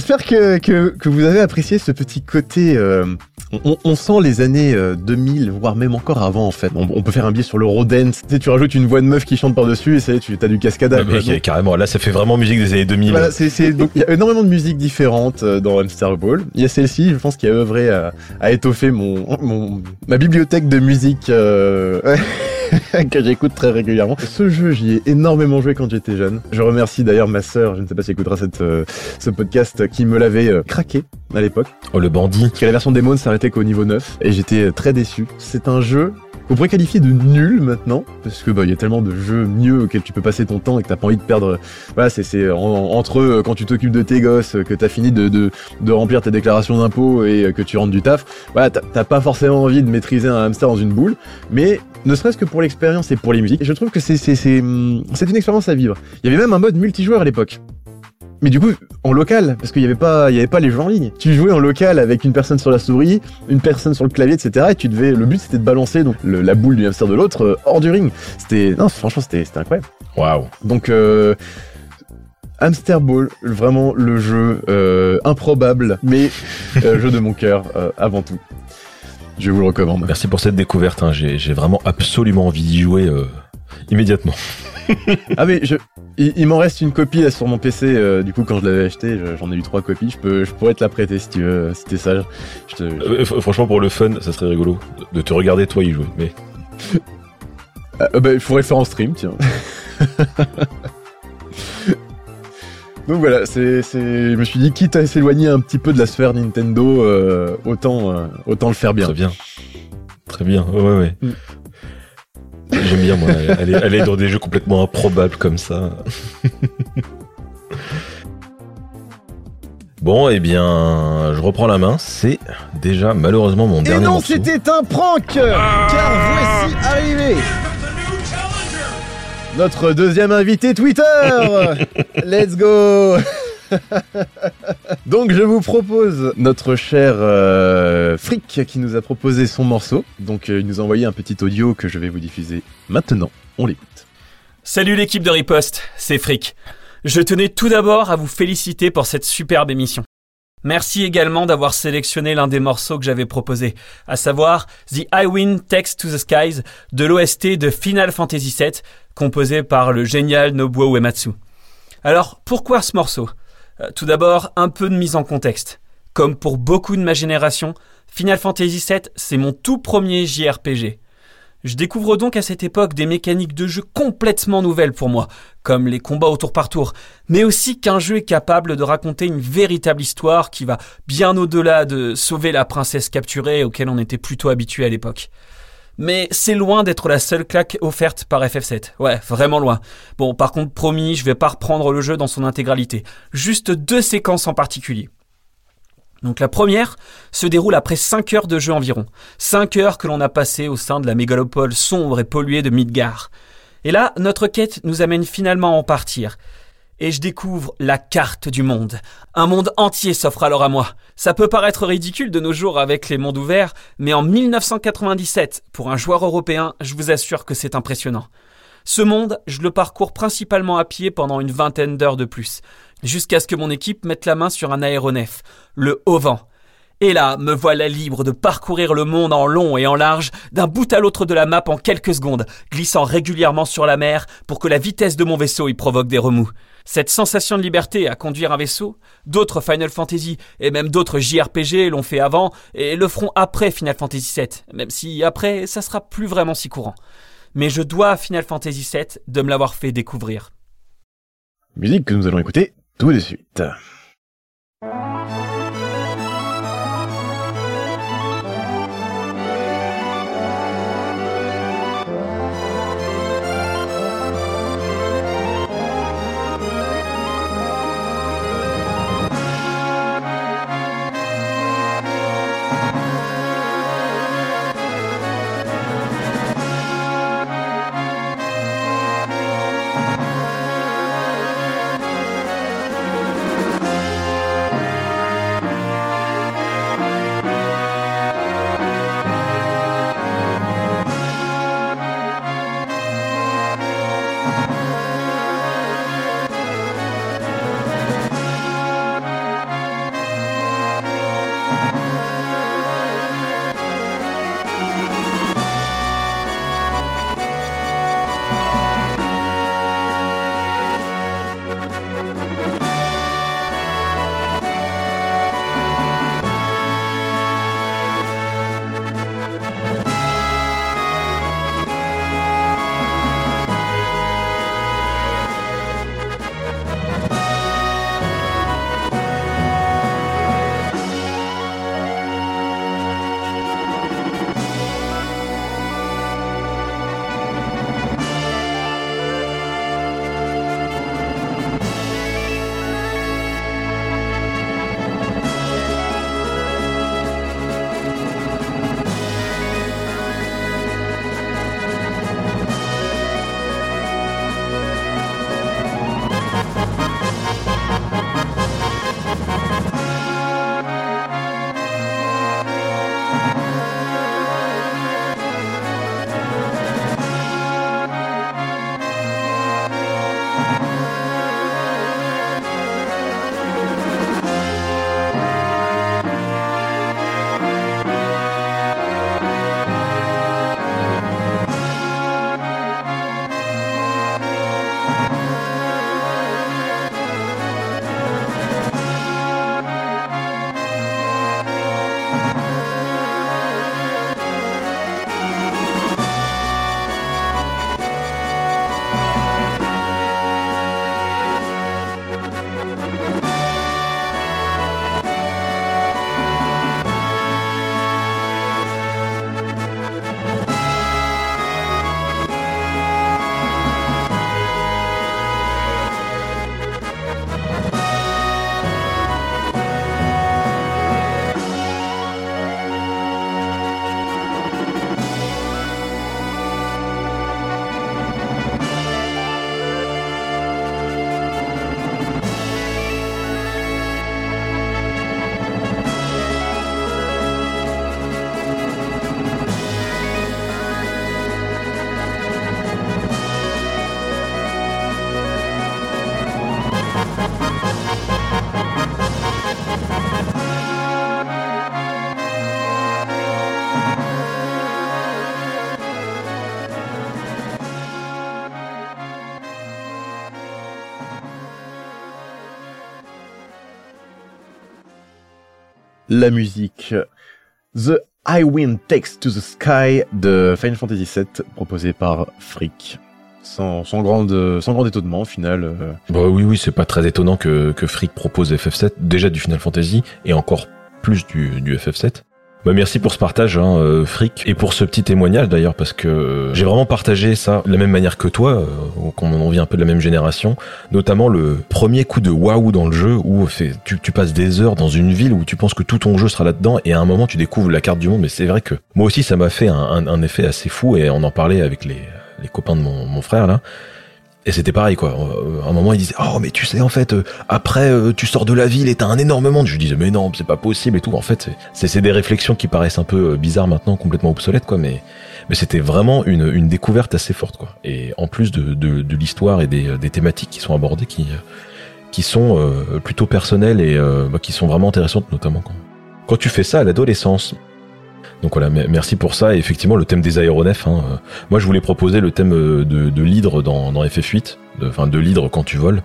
J'espère que, que, que vous avez apprécié ce petit côté. euh, on, on sent les années euh, 2000, voire même encore avant en fait. On, on peut faire un biais sur l'Eurodance. Tu sais, tu rajoutes une voix de meuf qui chante par-dessus et ça y est, tu as du cascada. Quoi. mais Donc, carrément, là, ça fait vraiment musique des années 2000. Voilà, c'est, c'est, donc il y a énormément de musiques différentes euh, dans Hamster Ball. Il y a celle-ci, je pense, qui a œuvré à, à étoffer mon, mon, ma bibliothèque de musique euh, que j'écoute très régulièrement. Ce jeu, j'y ai énormément joué quand j'étais jeune. Je remercie d'ailleurs ma sœur, je ne sais pas si elle écoutera cette, euh, ce podcast, qui me l'avait euh, craqué à l'époque. Oh, le bandit. Parce que la version démo ne s'arrêtait qu'au niveau 9 et j'étais euh, très déçu. C'est un jeu qu'on pourrait qualifier de nul maintenant parce que bah il y a tellement de jeux mieux auxquels tu peux passer ton temps et que t'as pas envie de perdre. Voilà, c'est en- entre eux quand tu t'occupes de tes gosses, que t'as fini de, de remplir tes déclarations d'impôts et que tu rentres du taf. Voilà, t'as- pas forcément envie de maîtriser un hamster dans une boule, mais ne serait-ce que pour l'expérience et pour les musiques. Je trouve que c'est c'est c'est c'est une expérience à vivre. Il y avait même un mode multijoueur à l'époque. Mais du coup, en local, parce qu'il y avait pas, il y avait pas les jeux en ligne. Tu jouais en local avec une personne sur la souris, une personne sur le clavier, etc. Et tu devais, le but c'était de balancer donc le- la boule du hamster de l'autre euh, hors du ring. C'était, non, franchement, c'était, c'était incroyable. Waouh. Donc, euh, Hamster Ball, vraiment le jeu euh, improbable, mais euh, jeu de mon cœur euh, avant tout. Je vous le recommande. Merci pour cette découverte. hein. J'ai j'ai vraiment absolument envie d'y jouer immédiatement. Ah mais je, il, il m'en reste une copie là sur mon PC. euh, du coup, quand je l'avais acheté, je- j'en ai eu trois copies. Je peux, je pourrais te la prêter si tu veux, si t'es sage. Je te, Euh, fr- franchement, pour le fun, ça serait rigolo de- te regarder toi y jouer. Mais Ah, euh, bah, il faudrait le faire en stream, tiens. Donc voilà, c'est, c'est, je me suis dit, quitte à s'éloigner un petit peu de la sphère Nintendo, autant, autant le faire bien. très bien. Très bien. Ouais, ouais. ouais. Mm. J'aime bien, moi, aller, aller dans des jeux complètement improbables comme ça. bon, eh bien, je reprends la main. C'est déjà malheureusement mon Et dernier non, morceau. c'était un prank Car voici arrivé Notre deuxième invité Twitter Let's go Donc je vous propose notre cher euh, Frick qui nous a proposé son morceau. Donc euh, il nous a envoyé un petit audio que je vais vous diffuser maintenant. On l'écoute. Salut l'équipe de Riposte, c'est Frick. Je tenais tout d'abord à vous féliciter pour cette superbe émission. Merci également d'avoir sélectionné l'un des morceaux que j'avais proposé, à savoir The I Win Text to the Skies de l'OST de Final Fantasy VII, composé par le génial Nobuo Uematsu. Alors, pourquoi ce morceau? Tout d'abord, un peu de mise en contexte. Comme pour beaucoup de ma génération, Final Fantasy VII, c'est mon tout premier JRPG. Je découvre donc à cette époque des mécaniques de jeu complètement nouvelles pour moi, comme les combats au tour par tour, mais aussi qu'un jeu est capable de raconter une véritable histoire qui va bien au-delà de sauver la princesse capturée auquel on était plutôt habitué à l'époque. Mais c'est loin d'être la seule claque offerte par FF7. Ouais, vraiment loin. Bon, par contre, promis, je vais pas reprendre le jeu dans son intégralité. Juste deux séquences en particulier. Donc la première se déroule après 5 heures de jeu environ. 5 heures que l'on a passées au sein de la mégalopole sombre et polluée de Midgar. Et là, notre quête nous amène finalement à en partir. Et je découvre la carte du monde. Un monde entier s'offre alors à moi. Ça peut paraître ridicule de nos jours avec les mondes ouverts, mais en 1997, pour un joueur européen, je vous assure que c'est impressionnant. Ce monde, je le parcours principalement à pied pendant une vingtaine d'heures de plus, jusqu'à ce que mon équipe mette la main sur un aéronef, le haut vent. Et là, me voilà libre de parcourir le monde en long et en large, d'un bout à l'autre de la map en quelques secondes, glissant régulièrement sur la mer pour que la vitesse de mon vaisseau y provoque des remous. Cette sensation de liberté à conduire un vaisseau, d'autres Final Fantasy et même d'autres JRPG l'ont fait avant et le feront après Final Fantasy VII, même si après ça sera plus vraiment si courant. Mais je dois à Final Fantasy VII de me l'avoir fait découvrir. Musique que nous allons écouter tout de suite. La musique. The High Wind Takes to the Sky de Final Fantasy VII, proposé par Frick. Sans, sans, grande, sans grand étonnement, au final. euh, Bah oui, oui, c'est pas très étonnant que, que Frick propose FF7, déjà du Final Fantasy, et encore plus du, du FF7. Bah merci pour ce partage, hein, euh, Frick, et pour ce petit témoignage d'ailleurs, parce que euh, j'ai vraiment partagé ça de la même manière que toi, euh, qu'on en vient un peu de la même génération, notamment le premier coup de waouh dans le jeu, où tu, passes des heures dans une ville où tu penses que tout ton jeu sera là-dedans, et à un moment tu découvres la carte du monde, mais c'est vrai que moi aussi ça m'a fait un, effet assez fou, et on en parlait avec les, copains de mon frère là, et c'était pareil quoi. Euh, À un moment il disait oh mais tu sais en fait euh, après euh, tu sors de la ville et t'as un énorme monde. Je lui disais mais non c'est pas possible et tout. En fait c'est des réflexions qui paraissent un peu euh, bizarres maintenant, complètement obsolètes quoi. Mais mais c'était vraiment une, une découverte assez forte quoi. Et en plus de, de, l'histoire et des, des thématiques qui sont abordées qui euh, qui sont euh, plutôt personnelles et euh, bah, qui sont vraiment intéressantes notamment quand quand tu fais ça à l'adolescence. Donc voilà, me- merci pour ça. Et effectivement, le thème des aéronefs. hein, euh, moi, je voulais proposer le thème euh, de, l'hydre dans, dans FF8, de- enfin de, l'hydre quand tu voles,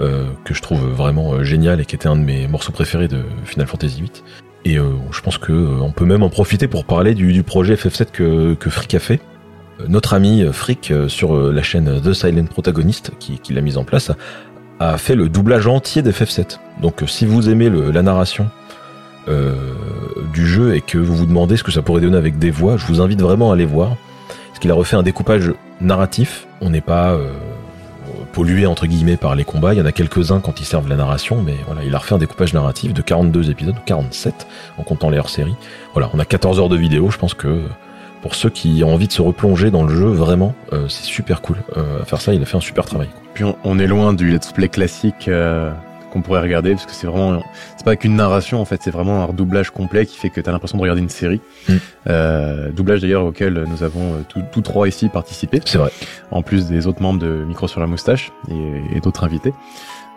euh, que je trouve vraiment génial et qui était un de mes morceaux préférés de Final Fantasy VIII. Et je pense que euh, on peut même en profiter pour parler du, projet FF7 que, que Frick a fait. Notre ami Frick sur la chaîne The Silent Protagonist, qui, l'a mise en place, a, fait le doublage entier d'FF7. Donc si vous aimez la narration euh, du jeu et que vous vous demandez ce que ça pourrait donner avec des voix, je vous invite vraiment à aller voir. Parce qu'il a refait un découpage narratif. On n'est pas euh, pollué entre guillemets par les combats. Il y en a quelques-uns quand ils servent la narration, mais voilà, il a refait un découpage narratif de 42 épisodes, 47 en comptant les hors-séries. Voilà, on a 14 heures de vidéo. Je pense que pour ceux qui ont envie de se replonger dans le jeu, vraiment, euh, c'est super cool. À faire ça, il a fait un super travail. Puis on, est loin du let's play classique qu'on pourrait regarder parce que c'est vraiment c'est pas qu'une narration en fait c'est vraiment un redoublage complet qui fait que t'as l'impression de regarder une série Mm. euh, doublage d'ailleurs auquel nous avons euh, tous- tous trois ici participé C'est vrai. en plus des autres membres de Micro sur la moustache et, et d'autres invités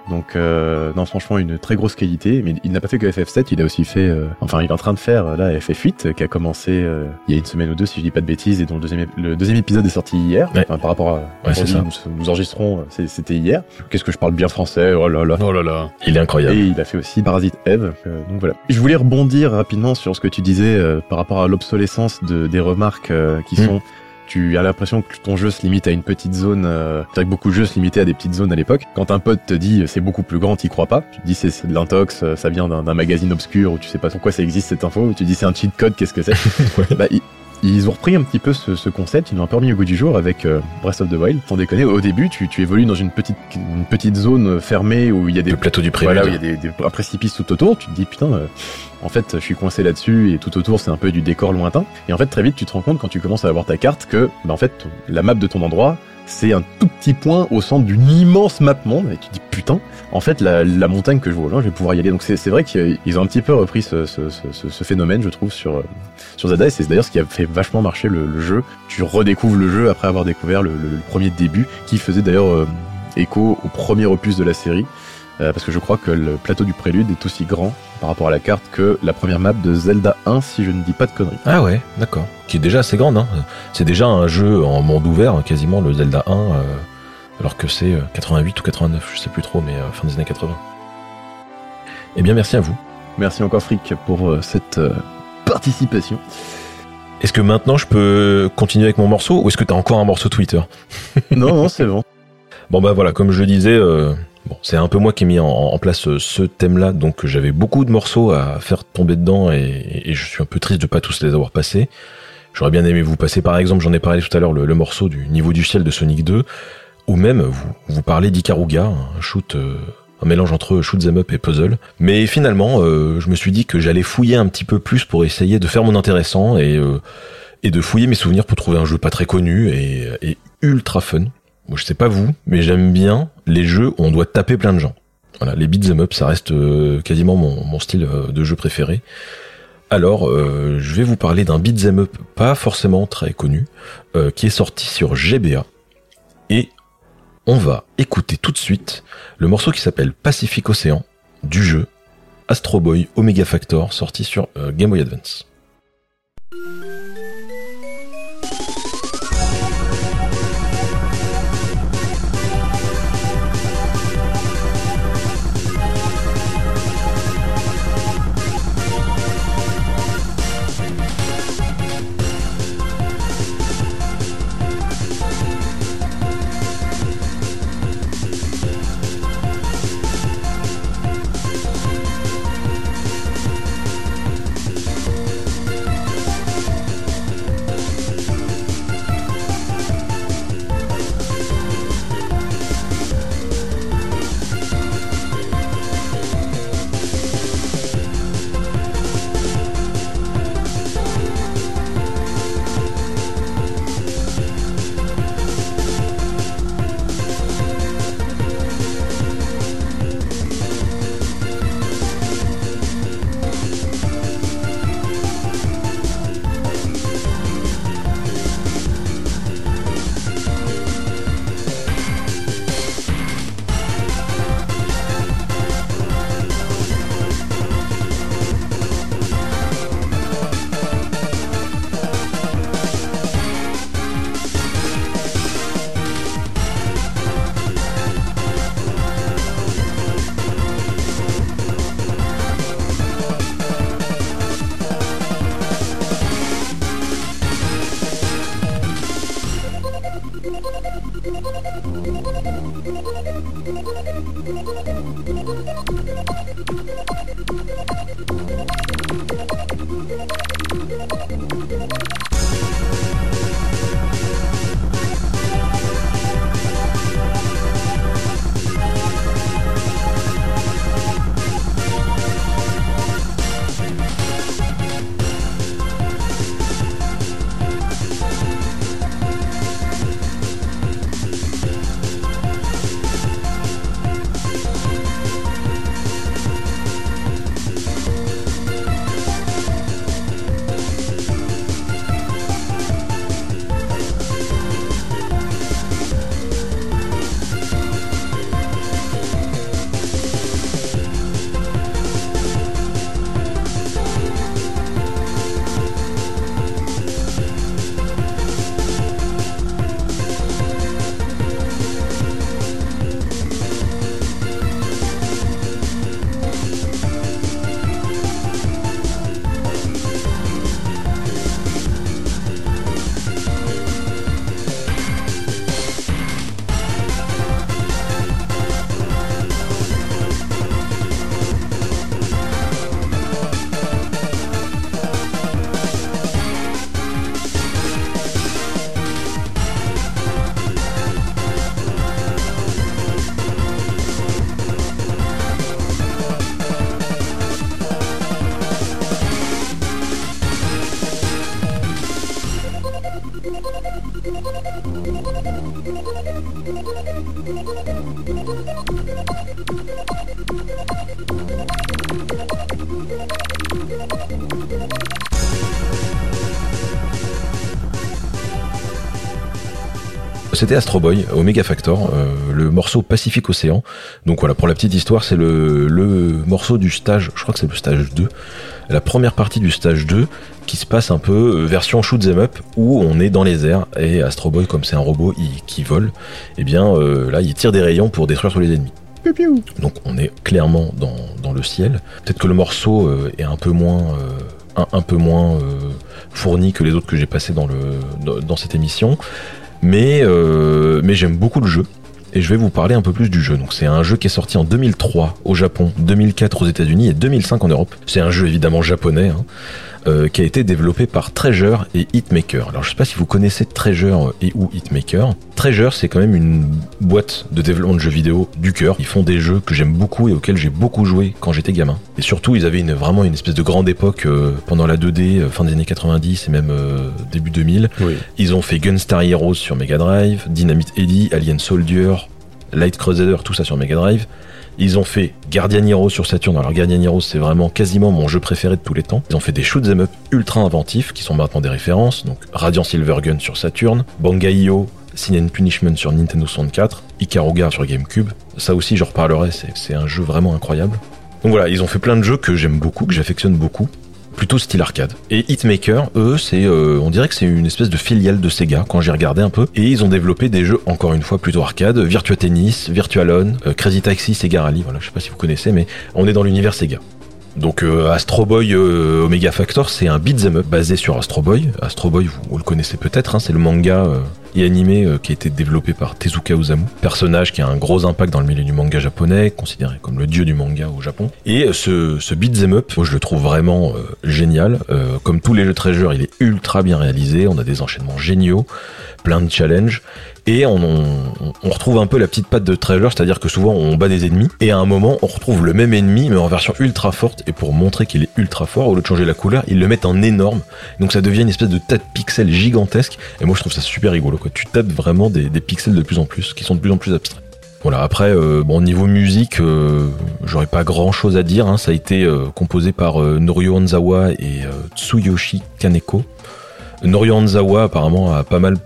donc euh, non franchement une très grosse qualité mais il n'a pas fait que FF7 il a aussi fait euh, enfin il est en train de faire euh, là FF8 euh, qui a commencé euh, il y a une semaine ou deux si je dis pas de bêtises et dont le deuxième, le deuxième épisode est sorti hier Ouais. Enfin, par rapport à Ouais, c'est ça. nous, nous enregistrons c'était hier qu'est-ce que je parle bien français oh là là Oh là là. Il est incroyable. et il a fait aussi Parasite Eve. donc voilà. Je voulais rebondir rapidement sur ce que tu disais euh, par rapport à l'obsolescence de, des remarques euh, qui Mm. sont. Tu as l'impression que ton jeu se limite à une petite zone. Euh, c'est vrai que beaucoup de jeux se limitaient à des petites zones à l'époque. Quand un pote te dit euh, c'est beaucoup plus grand, t'y crois pas. Tu te dis c'est, de l'intox, euh, ça vient d'un, magazine obscur où tu sais pas pourquoi ça existe cette info. Ou tu dis c'est un cheat code, qu'est-ce que c'est? Bah, ils, ils ont repris un petit peu ce, ce concept, ils l'ont un peu remis au goût du jour avec euh, Breath of the Wild. Sans déconner, au début tu, tu évolues dans une petite, une petite zone fermée où il y a des Le plateau du prélude. voilà, où il y a des, des- un précipice tout autour, tu te dis putain, euh, en fait, je suis coincé là-dessus et tout autour c'est un peu du décor lointain. Et en fait, très vite, tu te rends compte quand tu commences à avoir ta carte que, bah, en fait, la map de ton endroit, c'est un tout petit point au centre d'une immense map monde. Et tu te dis putain, en fait, la, montagne que je vois au loin, je vais pouvoir y aller. Donc c'est vrai qu'ils ont un petit peu repris ce, ce, phénomène, je trouve, sur, sur Zelda. Et c'est d'ailleurs ce qui a fait vachement marcher le, jeu. Tu redécouvres le jeu après avoir découvert le premier début, qui faisait d'ailleurs euh, écho au premier opus de la série. Euh, parce que je crois que le plateau du prélude est aussi grand par rapport à la carte que la première map de Zelda 1, si je ne dis pas de conneries. Ah ouais, d'accord. Qui est déjà assez grande. Hein. C'est déjà un jeu en monde ouvert, quasiment le Zelda 1, euh, alors que c'est euh, 88 ou 89, je sais plus trop, mais euh, fin des années 80. Eh bien, merci à vous. Merci encore Frick pour euh, cette euh, participation. Est-ce que maintenant je peux continuer avec mon morceau ou est-ce que t'as encore un morceau Twitter? Non, non, c'est bon. Bon bah voilà, comme je le disais, euh, c'est un peu moi qui ai mis en, place euh, ce thème-là, donc j'avais beaucoup de morceaux à faire tomber dedans et, je suis un peu triste de pas tous les avoir passés. J'aurais bien aimé vous passer par exemple, j'en ai parlé tout à l'heure, le, morceau du niveau du ciel de Sonic 2, ou même vous, parlez d'Ikaruga, un euh, mélange entre shoot 'em up et puzzle. Mais finalement, euh, je me suis dit que j'allais fouiller un petit peu plus pour essayer de faire mon intéressant et, de fouiller mes souvenirs pour trouver un jeu pas très connu et ultra fun. Moi, je sais pas vous, mais j'aime bien les jeux où on doit taper plein de gens. Voilà, les beat'em up, ça reste euh, quasiment mon, style euh, de jeu préféré. Alors, euh, je vais vous parler d'un beat'em up pas forcément très connu, qui est sorti sur GBA. Et on va écouter tout de suite le morceau qui s'appelle Pacific Ocean du jeu Astro Boy Omega Factor, sorti sur Game Boy Advance. C'était Astro Boy, Omega Factor, euh, le morceau Pacifique Océan. Donc voilà, pour la petite histoire, c'est le, le morceau du stage, je crois que c'est le stage 2, la première partie du stage 2, qui se passe un peu euh, version shoot 'em up, où on est dans les airs, et Astro Boy, comme c'est un robot il- qui vole, et bien euh, là, il tire des rayons pour détruire tous les ennemis. Donc on est clairement dans, dans le ciel. Peut-être que le morceau euh, est un peu moins, un, un peu moins fourni que les autres que j'ai passés dans, le, dans, dans cette émission. Mais, euh, mais j'aime beaucoup le jeu. Et je vais vous parler un peu plus du jeu. Donc c'est un jeu qui est sorti en 2003 au Japon, 2004 aux États-Unis et 2005 en Europe. C'est un jeu évidemment japonais hein, euh, qui a été développé par Treasure et Hitmaker. Alors je sais pas si vous connaissez Treasure et ou Hitmaker. Treasure c'est quand même une boîte de développement de jeux vidéo du cœur. Ils font des jeux que j'aime beaucoup et auxquels j'ai beaucoup joué quand j'étais gamin. Et surtout ils avaient une, vraiment une espèce de grande époque euh, pendant la 2D, euh, fin des années 90 et même euh, début 2000. Oui. Ils ont fait Gunstar Heroes sur Mega Drive, Dynamite Eddie, Alien Soldier, Light Crusader, tout ça sur Mega Drive. Ils ont fait Guardian Heroes sur Saturn. Alors Guardian Heroes, c'est vraiment quasiment mon jeu préféré de tous les temps. Ils ont fait des shoot 'em up ultra inventifs qui sont maintenant des références. Donc Radiant Silvergun sur Saturn, Bangai-O, Sin and Punishment sur Nintendo 64, Ikaruga sur GameCube. Ça aussi, j'en reparlerai. C'est un jeu vraiment incroyable. Donc voilà, ils ont fait plein de jeux que j'aime beaucoup, que j'affectionne beaucoup plutôt style arcade. Et Hitmaker, eux, c'est, euh, on dirait que c'est une espèce de filiale de Sega quand j'ai regardé un peu. Et ils ont développé des jeux encore une fois plutôt arcade, Virtua Tennis, Virtualon, euh, Crazy Taxi, Sega Rally. Voilà, je sais pas si vous connaissez, mais on est dans l'univers Sega. Donc euh, Astro Boy euh, Omega Factor, c'est un beat'em up basé sur Astro Boy. Astro Boy, vous, le connaissez peut-être, hein, c'est le manga euh, et animé qui a été développé par Tezuka Osamu, personnage qui a un gros impact dans le milieu du manga japonais, considéré comme le dieu du manga au Japon. Et ce, ce beat'em up, moi je le trouve vraiment génial. Comme tous les jeux Treasure, il est ultra bien réalisé, on a des enchaînements géniaux, plein de challenges. Et on, retrouve un peu la petite patte de Treasure, c'est-à-dire que souvent on bat des ennemis, et à un moment on retrouve le même ennemi, mais en version ultra forte, et pour montrer qu'il est ultra fort, au lieu de changer la couleur, ils le mettent en énorme, donc ça devient une espèce de tas de pixels gigantesques, et moi je trouve ça super rigolo, quoi. Tu tapes vraiment des, pixels de plus en plus, qui sont de plus en plus abstraits. Voilà, après, euh, bon, niveau musique, euh, j'aurais pas grand chose à dire, hein. ça a été euh, composé par euh, Norio Hanzawa et Tsuyoshi Kaneko. Norio Hanzawa apparemment a pas mal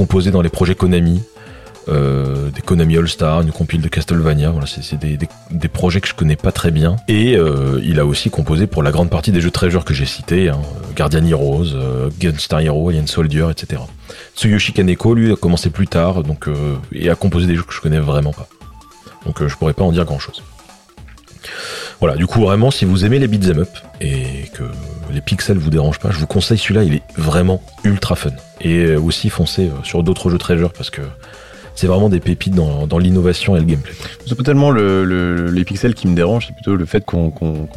composé dans les projets Konami, euh, des Konami All Star, une compile de Castlevania. Voilà, c'est des, projets que je connais pas très bien. Et euh, il a aussi composé pour la grande partie des jeux Treasure que j'ai cités, hein, Guardian Heroes, euh, Gunstar Hero, Alien Soldier, etc. Tsuyoshi Kaneko, lui, a commencé plus tard, donc et a composé des jeux que je connais vraiment pas. Donc je pourrais pas en dire grand chose. Voilà, du coup vraiment, si vous aimez les beat'em up et que les pixels vous dérangent pas, je vous conseille celui-là, il est vraiment ultra fun. Et euh, aussi foncez euh, sur d'autres jeux Treasure parce que c'est vraiment des pépites dans, dans l'innovation et le gameplay. C'est pas tellement le, le- les pixels qui me dérangent, c'est plutôt le fait qu'on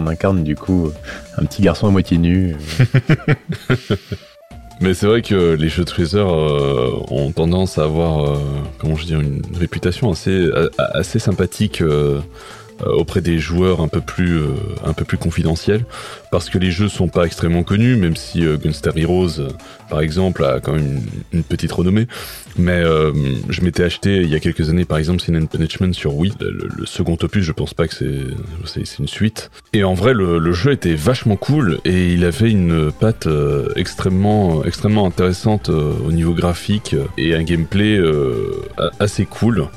incarne du coup un petit garçon à moitié nu. Mais c'est vrai que les jeux de Treasure euh, ont tendance à avoir, euh, comment je dis, une réputation assez, sympathique euh, euh, auprès des joueurs un peu plus, euh, un peu plus confidentiels, parce que les jeux sont pas extrêmement connus, même si euh, Gunstar Heroes, euh, par exemple, a quand même une, petite renommée. Mais euh, je m'étais acheté il y a quelques années, par exemple, Sin and Punishment sur Wii, le, second opus. Je pense pas que c'est, une suite. Et en vrai, le, le jeu était vachement cool et il avait une patte euh, extrêmement, extrêmement intéressante euh, au niveau graphique et un gameplay euh, assez cool.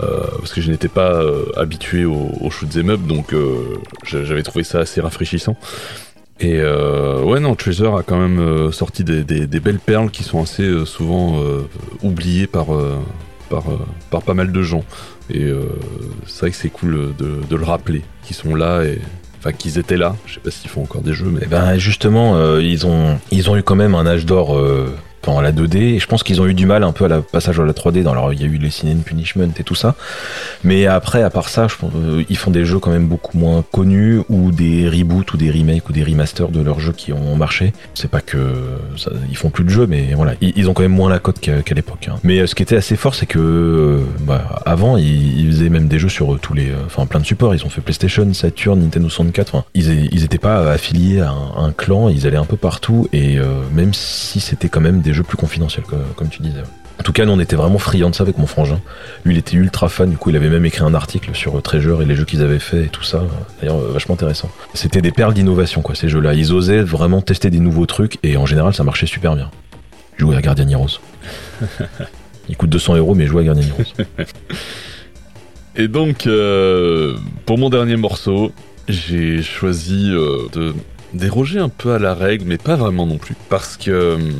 Euh, parce que je n'étais pas euh, habitué au, au shoot 'em up, donc euh, j'a- j'avais trouvé ça assez rafraîchissant. Et euh, ouais, non, Treasure a quand même sorti des, belles perles qui sont assez souvent oubliées par, par, par pas mal de gens. Et c'est vrai que c'est cool de, le rappeler, qu'ils sont là et. Enfin, qu'ils étaient là. Je sais pas s'ils font encore des jeux, mais. Et ben justement, ils ont ils ont eu quand même un âge d'or pendant la 2D. Et je pense qu'ils ont eu du mal un peu à la passage à la 3D. Dans leur, il y a eu les Sin Punishment et tout ça. Mais après, à part ça, je pense, euh, ils font des jeux quand même beaucoup moins connus ou des reboots ou des remakes ou des remasters de leurs jeux qui ont marché. C'est pas que ça, ils font plus de jeux, mais voilà, ils, ont quand même moins la cote qu'à l'époque. hein. Mais euh, ce qui était assez fort, c'est que euh, bah, avant, ils, faisaient même des jeux sur euh, tous les, enfin plein de supports. Ils ont fait PlayStation, Saturn, Nintendo 64. Enfin, ils ils étaient pas affiliés à un, clan. Ils allaient un peu partout et même si c'était quand même des jeux plus confidentiels, comme, comme tu disais. En tout cas, nous on était vraiment friands de ça avec mon frangin. Lui, il était ultra fan. Du coup, il avait même écrit un article sur euh, Treasure et les jeux qu'ils avaient fait et tout ça. D'ailleurs, euh, vachement intéressant. C'était des perles d'innovation, quoi, ces jeux-là. Ils osaient vraiment tester des nouveaux trucs et en général, ça marchait super bien. Jouer à Guardian Heroes. Il coûte 200 euros, mais jouer à Guardian Heroes. Et donc, euh, pour mon dernier morceau, j'ai choisi euh, de déroger un peu à la règle, mais pas vraiment non plus. Parce que hum,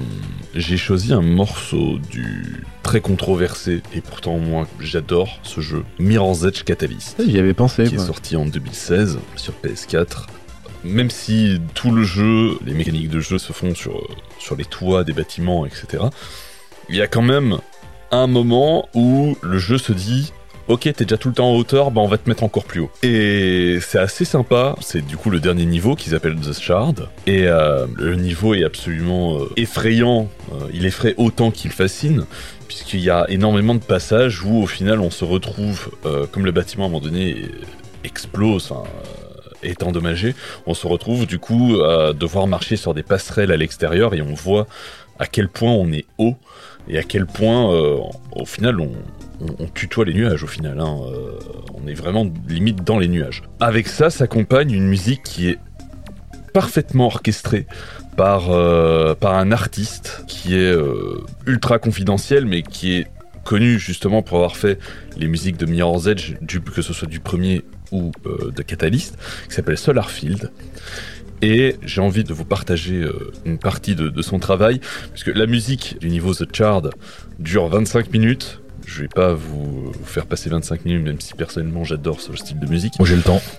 j'ai choisi un morceau du très controversé, et pourtant moi j'adore ce jeu, Mirror's Edge Catalyst, J'y avais pensé. qui est sorti en 2016 sur PS4. Même si tout le jeu, les mécaniques de jeu se font sur, sur les toits des bâtiments, etc., il y a quand même un moment où le jeu se dit Ok, t'es déjà tout le temps en hauteur, bah on va te mettre encore plus haut. Et c'est assez sympa. C'est du coup le dernier niveau qu'ils appellent The Shard. Et euh, le niveau est absolument euh, effrayant. Euh, il effraie autant qu'il fascine, puisqu'il y a énormément de passages où au final on se retrouve, comme le bâtiment à un moment donné explose, enfin, est endommagé, on se retrouve du coup à devoir marcher sur des passerelles à l'extérieur et on voit à quel point on est haut et à quel point euh, au final on, tutoie les nuages au final. hein, euh, on est vraiment limite dans les nuages. Avec ça s'accompagne une musique qui est parfaitement orchestrée par, euh, par un artiste qui est ultra confidentiel mais qui est connu justement pour avoir fait les musiques de Mirror's Edge, que ce soit du premier ou de Catalyst, qui s'appelle Solarfield. Et j'ai envie de vous partager euh, une partie de, de son travail, puisque la musique du niveau The Chard dure 25 minutes. Je vais pas vous, faire passer 25 minutes, même si personnellement j'adore ce style de musique. Moi, j'ai le temps.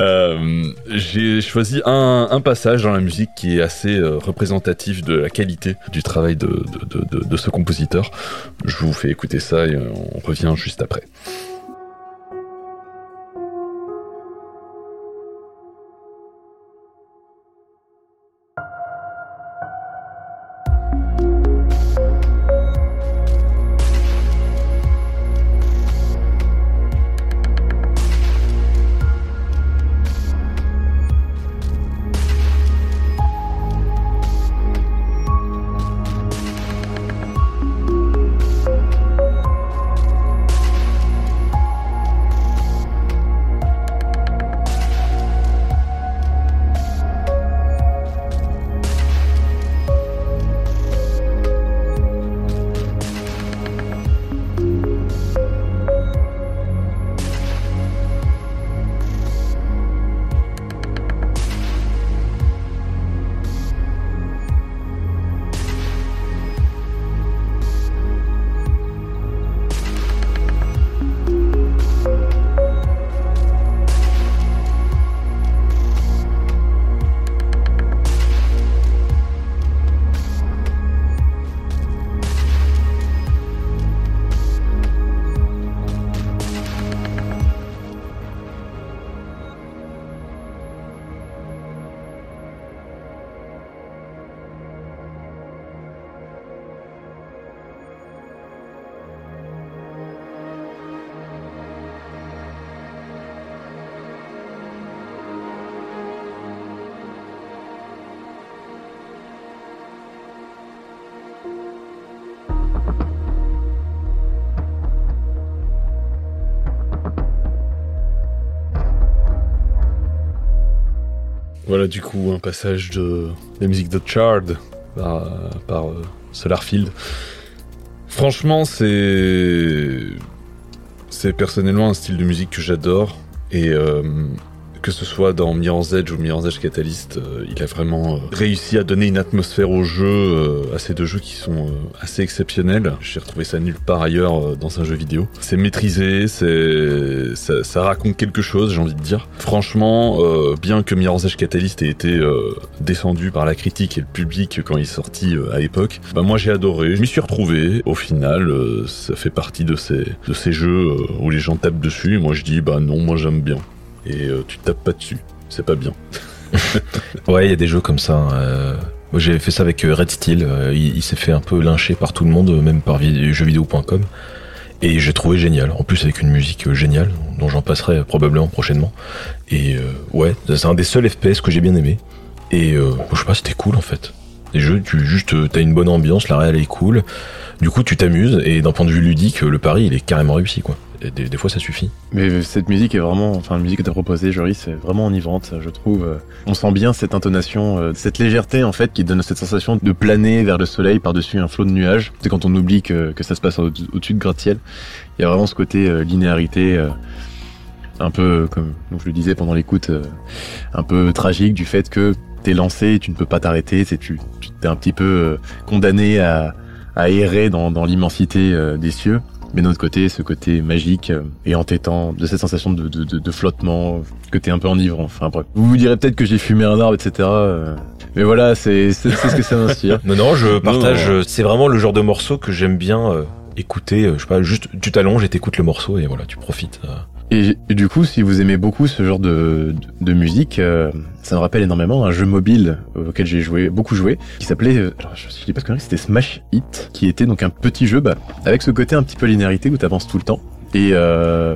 Euh, j'ai choisi un, un passage dans la musique qui est assez euh, représentatif de la qualité du travail de, de- de- de- de ce compositeur. Je vous fais écouter ça et on revient juste après. Voilà du coup un passage de la musique de Chard par, euh, Solarfield. Franchement, c'est c'est personnellement un style de musique que j'adore et euh, que ce soit dans Mirror's Edge ou Mirror's Edge Catalyst, euh, il a vraiment euh, réussi à donner une atmosphère au jeu, euh, à ces deux jeux qui sont assez exceptionnels. J'ai retrouvé ça nulle part ailleurs dans un jeu vidéo. C'est maîtrisé, c'est ça, raconte quelque chose, j'ai envie de dire. Franchement, bien que Mirror's Edge Catalyst ait été descendu par la critique et le public quand il est sorti à l'époque, bah moi j'ai adoré. Je m'y suis retrouvé. Au final, ça fait partie de ces de ces jeux où les gens tapent dessus. Et moi je dis bah non, moi j'aime bien et euh, tu tapes pas dessus. C'est pas bien. Ouais, il y a des jeux comme ça. hein, euh, Moi, j'ai fait ça avec euh, Red Steel. il s'est fait un peu lyncher par tout le monde, même par vi- jeuxvideo.com. Et j'ai trouvé génial. En plus, avec une musique géniale, dont j'en passerai probablement prochainement. Et ouais, c'est un des seuls FPS que j'ai bien aimé. Et je sais pas, c'était cool en fait. Les jeux, tu juste, t'as une bonne ambiance, la réelle est cool. Du coup, tu t'amuses. Et d'un point de vue ludique, le pari, il est carrément réussi, quoi. Des, fois, ça suffit. Mais cette musique est vraiment, enfin, la musique que t'as proposée, Joris, c'est vraiment enivrante, je trouve. euh, On sent bien cette intonation, euh, cette légèreté, en fait, qui donne cette sensation de planer vers le soleil par-dessus un flot de nuages. C'est quand on oublie que, ça se passe au- au-dessus de gratte-ciel. Il y a vraiment ce côté euh, linéarité, un peu, comme je le disais pendant l'écoute, un peu tragique du fait que t'es lancé, tu ne peux pas t'arrêter, c'est tu, tu t'es un petit peu condamné à, errer dans, l'immensité des cieux. Mais d'un autre côté, ce côté magique euh, et entêtant de cette sensation de, de, de, de flottement, que t'es un peu enivrant. Enfin bref. Vous vous direz peut-être que j'ai fumé un arbre, etc. euh, Mais voilà, c'est ce que ça m'inspire. Non, non, je partage. C'est vraiment le genre de morceau que j'aime bien euh, écouter. euh, je sais pas, juste tu t'allonges et t'écoutes le morceau et voilà, tu profites. euh. Et, du coup, si vous aimez beaucoup ce genre de, musique, euh, ça me rappelle énormément un jeu mobile auquel j'ai joué, beaucoup joué, qui s'appelait, euh, je, pas ce c'était Smash Hit, qui était donc un petit jeu, bah, avec ce côté un petit peu linéarité où t'avances tout le temps. Et, euh,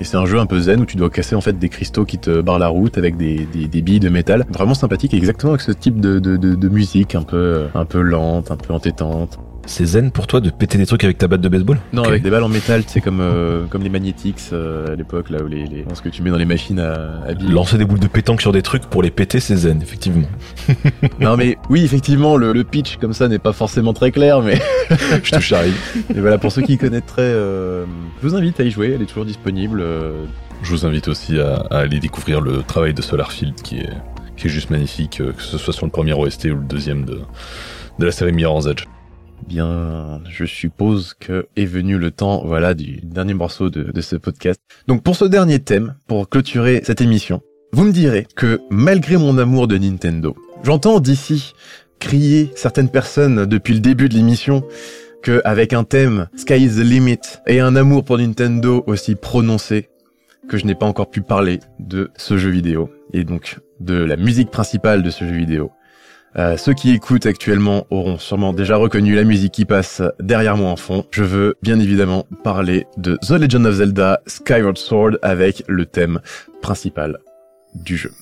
c'est un jeu un peu zen où tu dois casser en fait des cristaux qui te barrent la route avec des, des, billes de métal. Vraiment sympathique, exactement avec ce type de, de, musique un peu, euh, un peu lente, un peu entêtante. C'est zen pour toi de péter des trucs avec ta batte de baseball? Non, avec des balles en métal, tu sais, comme, euh, comme les Magnetics euh, à l'époque, là où les, les, ce que tu mets dans les machines à, à billes. Lancer des boules de pétanque sur des trucs pour les péter, c'est zen, effectivement. Non mais oui effectivement le, le pitch comme ça n'est pas forcément très clair mais je te charrie. et voilà pour ceux qui connaîtraient euh, je vous invite à y jouer elle est toujours disponible euh, Je vous invite aussi à, à aller découvrir le travail de Solarfield qui est, qui est juste magnifique, que ce soit sur le premier OST ou le deuxième de, de la série Mirror's Edge. Bien je suppose que est venu le temps voilà du dernier morceau de, ce podcast donc pour ce dernier thème pour clôturer cette émission vous me direz que malgré mon amour de Nintendo j'entends d'ici crier certaines personnes depuis le début de l'émission que avec un thème Sky is the limit et un amour pour Nintendo aussi prononcé que je n'ai pas encore pu parler de ce jeu vidéo et donc de la musique principale de ce jeu vidéo. Euh, ceux qui écoutent actuellement auront sûrement déjà reconnu la musique qui passe derrière moi en fond. Je veux bien évidemment parler de The Legend of Zelda Skyward Sword avec le thème principal du jeu.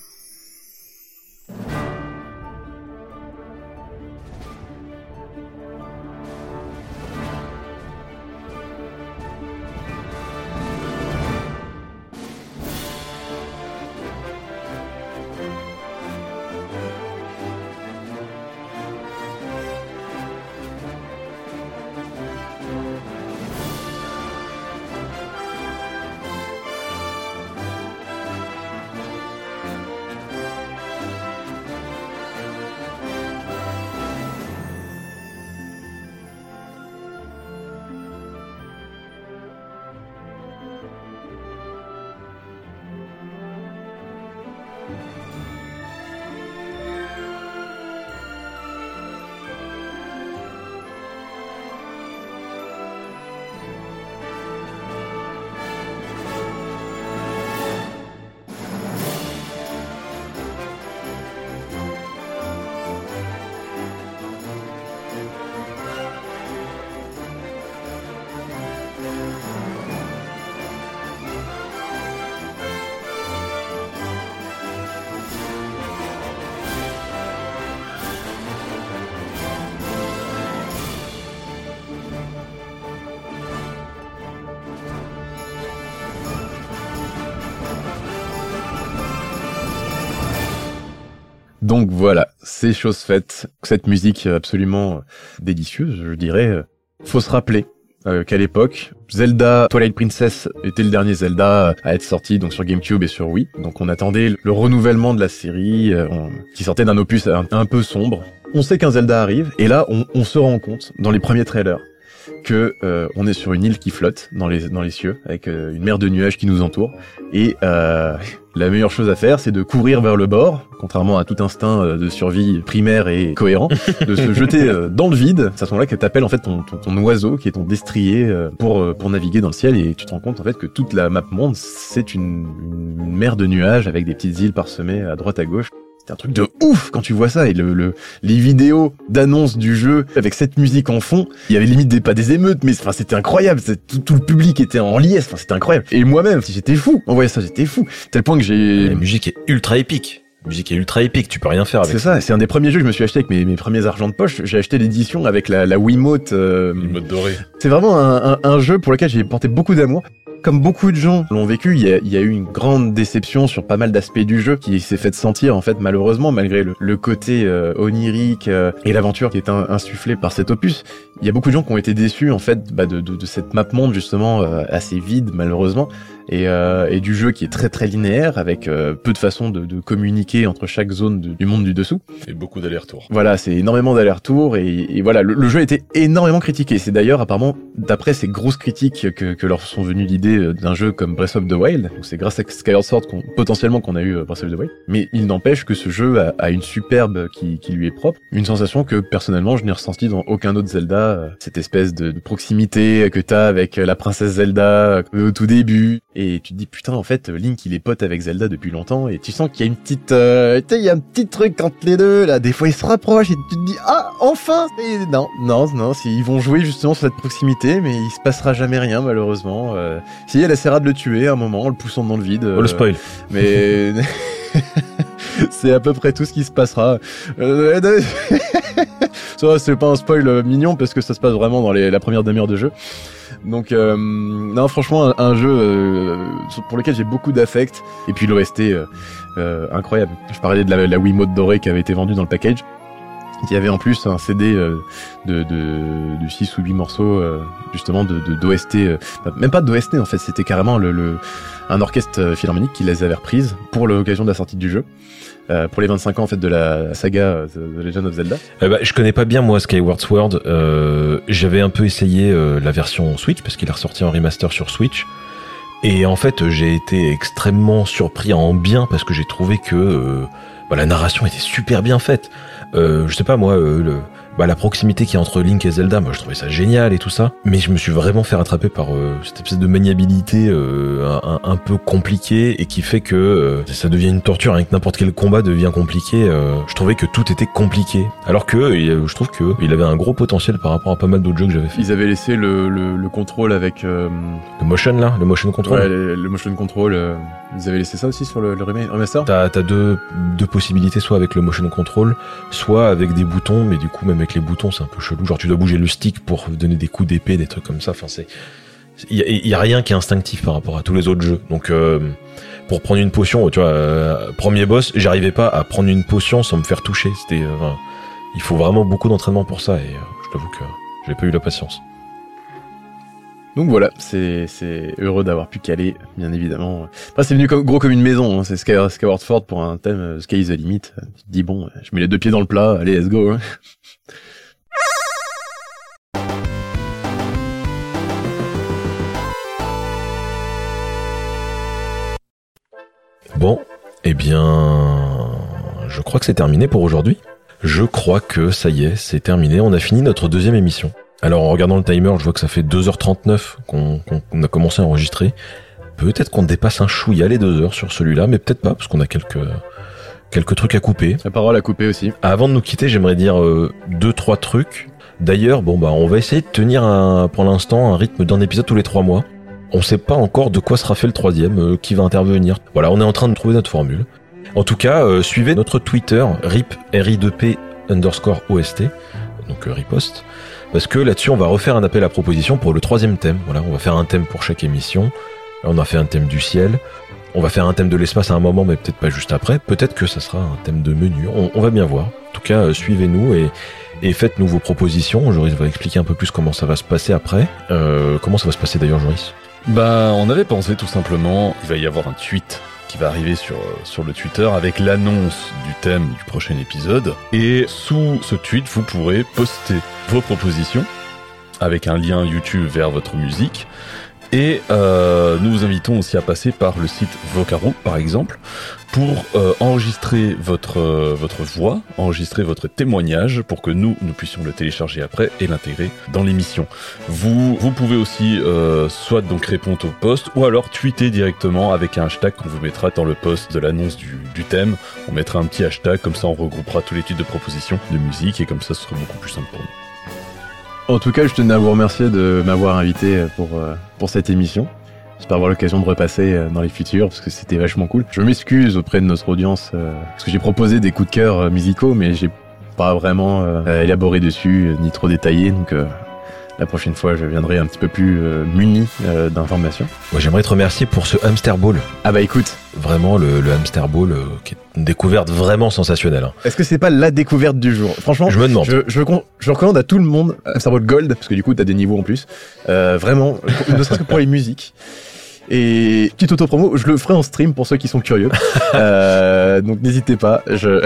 C'est chose faite. Cette musique absolument délicieuse, je dirais. euh, Faut se rappeler euh, qu'à l'époque, Zelda Twilight Princess était le dernier Zelda à être sorti donc sur GameCube et sur Wii. Donc on attendait le renouvellement de la série euh, qui sortait d'un opus un, peu sombre. On sait qu'un Zelda arrive et là on, se rend compte dans les premiers trailers que euh, on est sur une île qui flotte dans les dans les cieux avec euh, une mer de nuages qui nous entoure et euh, la meilleure chose à faire c'est de courir vers le bord contrairement à tout instinct euh, de survie primaire et cohérent de se jeter euh, dans le vide. C'est à ce moment-là que t'appelles en fait ton, ton, ton oiseau qui est ton destrier euh, pour pour naviguer dans le ciel. Et tu te rends compte en fait que toute la map monde c'est une, une mer de nuages avec des petites îles parsemées à droite à gauche c'est un truc de ouf quand tu vois ça. Et le, le les vidéos d'annonce du jeu avec cette musique en fond il y avait limite des pas des émeutes mais enfin c'était incroyable. Tout, tout le public était en liesse. Enfin c'était incroyable. Et moi-même j'étais fou on voyait ça j'étais fou. Tel point que j'ai La musique est ultra épique. La musique est ultra épique, tu peux rien faire avec c'est ça. c'est un des premiers jeux que je me suis acheté avec mes, mes premiers argents de poche. J'ai acheté l'édition avec la, la Wiimote euh, Le mode doré. c'est vraiment un, un- un jeu pour lequel j'ai porté beaucoup d'amour. Comme beaucoup de gens l'ont vécu, il y, a, il y a eu une grande déception sur pas mal d'aspects du jeu qui s'est fait sentir en fait malheureusement malgré le, le côté euh, onirique euh, et l'aventure qui est in- insufflée par cet opus. Il y a beaucoup de gens qui ont été déçus en fait bah, de, de, de cette map monde justement euh, assez vide malheureusement et, euh, et du jeu qui est très très linéaire avec euh, peu de façons de, de communiquer entre chaque zone du monde du dessous. Et beaucoup d'allers-retours. Voilà, c'est énormément d'allers-retours et, et voilà, le, le jeu a été énormément critiqué. C'est d'ailleurs apparemment, d'après ces grosses critiques que, que leur sont venues l'idée euh, d'un jeu comme Breath of the Wild, c'est grâce à Skyward Sword qu'on, potentiellement qu'on a eu euh, Breath of the Wild, mais il n'empêche que ce jeu a, a une superbe qui, qui lui est propre, une sensation que personnellement je n'ai ressentie dans aucun autre Zelda, euh, cette espèce de, de proximité que t'as avec la princesse Zelda au tout début, et tu te dis putain en fait Link il est pote avec Zelda depuis longtemps, et tu sens qu'il y a une petite, euh, il y a un petit truc entre les deux là, des fois ils se rapprochent et tu te dis ah enfin! Non non non ils vont jouer justement sur cette proximité mais il se passera jamais rien malheureusement si elle essaiera de le tuer à un moment en le poussant dans le vide Oh, le euh, spoil. mais c'est à peu près tout ce qui se passera. Euh, ça va, c'est pas un spoil euh, mignon parce que ça se passe vraiment dans les, la première demi-heure de jeu. Donc euh, non franchement un, un jeu euh, pour lequel j'ai beaucoup d'affect et puis l'OST euh, euh, incroyable. Je parlais de la, la Wiimote dorée qui avait été vendue dans le package il y avait en plus un CD euh, de, de, de 6 ou 8 morceaux euh, justement de de- d'OST, euh, enfin, même pas d'OST en fait, c'était carrément le, le, un orchestre euh, philharmonique qui les avait reprises pour l'occasion de la sortie du jeu, euh, pour les 25 ans en fait de la saga euh, The Legend of Zelda. Euh, bah, je connais pas bien moi Skyward Sword. Euh, J'avais un peu essayé euh, la version Switch parce qu'il est ressorti en remaster sur Switch. Et en fait, j'ai été extrêmement surpris en bien parce que j'ai trouvé que euh, bah, la narration était super bien faite. Euh, je sais pas moi, euh, le, bah, la proximité qui est entre Link et Zelda, moi je trouvais ça génial et tout ça. Mais je me suis vraiment fait rattraper par euh, cette espèce de maniabilité euh, un, peu compliquée et qui fait que euh, ça devient une torture. Avec n'importe quel combat devient compliqué. euh, je trouvais que tout était compliqué. Alors que je trouve que il avait un gros potentiel par rapport à pas mal d'autres jeux que j'avais fait. Ils avaient laissé le, le, le contrôle avec euh, Le motion là, le motion control. ouais, le, le motion control. ils avaient laissé ça aussi sur le, le rema- remaster? T'as as deux, deux possibilités, soit avec le motion control, soit avec des boutons, mais du coup même avec les boutons c'est un peu chelou. Genre tu dois bouger le stick pour donner des coups d'épée, des trucs comme ça. Enfin c'est, il y, a- rien qui est instinctif par rapport à tous les autres jeux. Donc euh, pour prendre une potion, tu vois, euh, premier boss, j'arrivais pas à prendre une potion sans me faire toucher. C'était, euh, enfin, il faut vraiment beaucoup d'entraînement pour ça et je t'avoue que j'ai pas eu la patience. Donc voilà, c'est heureux d'avoir pu caler, bien évidemment. Après c'est venu gros comme une maison, hein. c'est Sky- Skyward Sword pour un thème Sky is the limit. Tu dis bon, je mets les deux pieds dans le plat, allez let's go. hein. Bon, eh bien, je crois que c'est terminé pour aujourd'hui. Je crois que ça y est, c'est terminé. On a fini notre deuxième émission. Alors en regardant le timer, je vois que ça fait 2h39 qu'on a commencé à enregistrer. Peut-être qu'on dépasse un chouïa les deux heures sur celui-là, mais peut-être pas, parce qu'on a quelques, quelques trucs à couper. La parole à couper aussi. Avant de nous quitter, j'aimerais dire euh, deux, trois trucs. D'ailleurs, bon bah, on va essayer de tenir un, pour l'instant un rythme d'un épisode tous les trois mois. On sait pas encore de quoi sera fait le troisième, euh, qui va intervenir. Voilà, on est en train de trouver notre formule. En tout cas, euh, suivez notre Twitter, rip, ri2p underscore OST, donc euh, riposte, parce que là-dessus, on va refaire un appel à proposition pour le troisième thème. Voilà, on va faire un thème pour chaque émission. On a fait un thème du ciel. On va faire un thème de l'espace à un moment, mais peut-être pas juste après. Peut-être que ça sera un thème de menu. On, va bien voir. En tout cas, euh, suivez-nous et, et faites-nous vos propositions. Joris va expliquer un peu plus comment ça va se passer après. Comment ça va se passer d'ailleurs, Joris? Bah, on avait pensé tout simplement, il va y avoir un tweet qui va arriver sur, euh, sur le Twitter avec l'annonce du thème du prochain épisode. Et sous ce tweet, vous pourrez poster vos propositions avec un lien YouTube vers votre musique. Et euh, nous vous invitons aussi à passer par le site Vocaro, par exemple, pour euh, enregistrer votre, euh, votre voix, enregistrer votre témoignage, pour que nous, nous puissions le télécharger après et l'intégrer dans l'émission. Vous, vous pouvez aussi soit donc répondre au post, ou alors tweeter directement avec un hashtag qu'on vous mettra dans le post de l'annonce du, du thème. On mettra un petit hashtag, comme ça on regroupera tous les types de propositions de musique, et comme ça ce sera beaucoup plus simple pour nous. En tout cas, je tenais à vous remercier de m'avoir invité pour, euh, pour cette émission. J'espère avoir l'occasion de repasser euh, dans les futurs parce que c'était vachement cool. Je m'excuse auprès de notre audience euh, parce que j'ai proposé des coups de cœur musicaux, mais j'ai pas vraiment élaboré dessus ni trop détaillé. Donc la prochaine fois, je viendrai un petit peu plus euh, muni euh, d'informations. Moi, j'aimerais te remercier pour ce hamster ball. Ah bah écoute, Vraiment, le, le hamster ball, euh, qui est une découverte vraiment sensationnelle. hein. est-ce que c'est pas la découverte du jour? Franchement, Je me demande. Je, je, con- je recommande à tout le monde Hamsterball Gold, parce que du coup, t'as des niveaux en plus. Vraiment, ne serait-ce que pour les musiques. Et petite auto-promo, je le ferai en stream pour ceux qui sont curieux. Euh, donc n'hésitez pas. Je,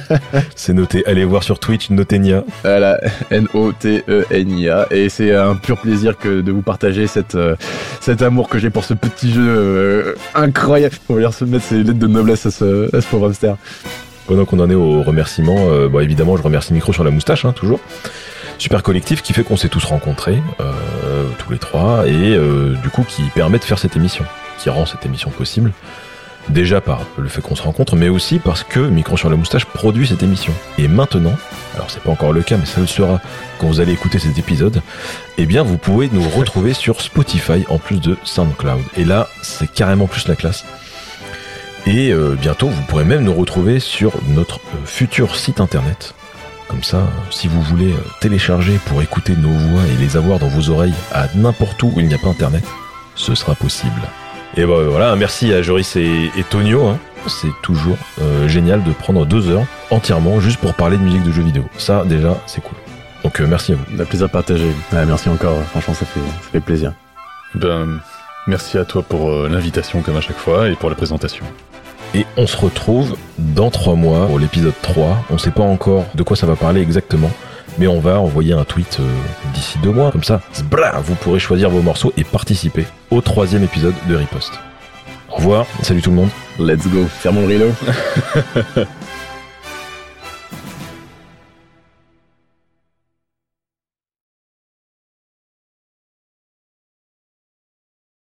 C'est noté. Allez voir sur Twitch Notenia. voilà, N-O-T-E-N-I-A. Et c'est un pur plaisir que de vous partager cette, euh, cet amour que j'ai pour ce petit jeu euh, incroyable. On va se mettre ses lettres de noblesse à ce, à ce pauvre hamster. Pendant qu'on en est au remerciement, bon, évidemment, je remercie Micro sur la moustache, hein, toujours. Super collectif qui fait qu'on s'est tous rencontrés, euh, tous les trois, et euh, du coup qui permet de faire cette émission, qui rend cette émission possible. Déjà par le fait qu'on se rencontre, mais aussi parce que Micro sur la moustache produit cette émission. Et maintenant, alors c'est pas encore le cas, mais ça le sera quand vous allez écouter cet épisode, eh bien vous pouvez nous retrouver sur Spotify en plus de SoundCloud. Et là, c'est carrément plus la classe. Et euh, bientôt, vous pourrez même nous retrouver sur notre futur site internet. Comme ça, si vous voulez euh, télécharger pour écouter nos voix et les avoir dans vos oreilles à n'importe où où il n'y a pas internet, ce sera possible. Et ben voilà, merci à Joris et, et Tonio. hein. C'est toujours euh, génial de prendre deux heures entièrement juste pour parler de musique de jeux vidéo. Ça, déjà, c'est cool. Donc euh, merci à vous. Un plaisir partagé. Ouais, merci encore. Franchement, ça fait, ça fait plaisir. Ben, merci à toi pour euh, l'invitation comme à chaque fois et pour la présentation. Et on se retrouve dans trois mois pour l'épisode 3. On sait pas encore de quoi ça va parler exactement, mais on va envoyer un tweet euh, d'ici deux mois. Comme ça, vous pourrez choisir vos morceaux et participer au troisième épisode de Riposte. Au revoir, salut tout le monde. Let's go. Fermons le rideau.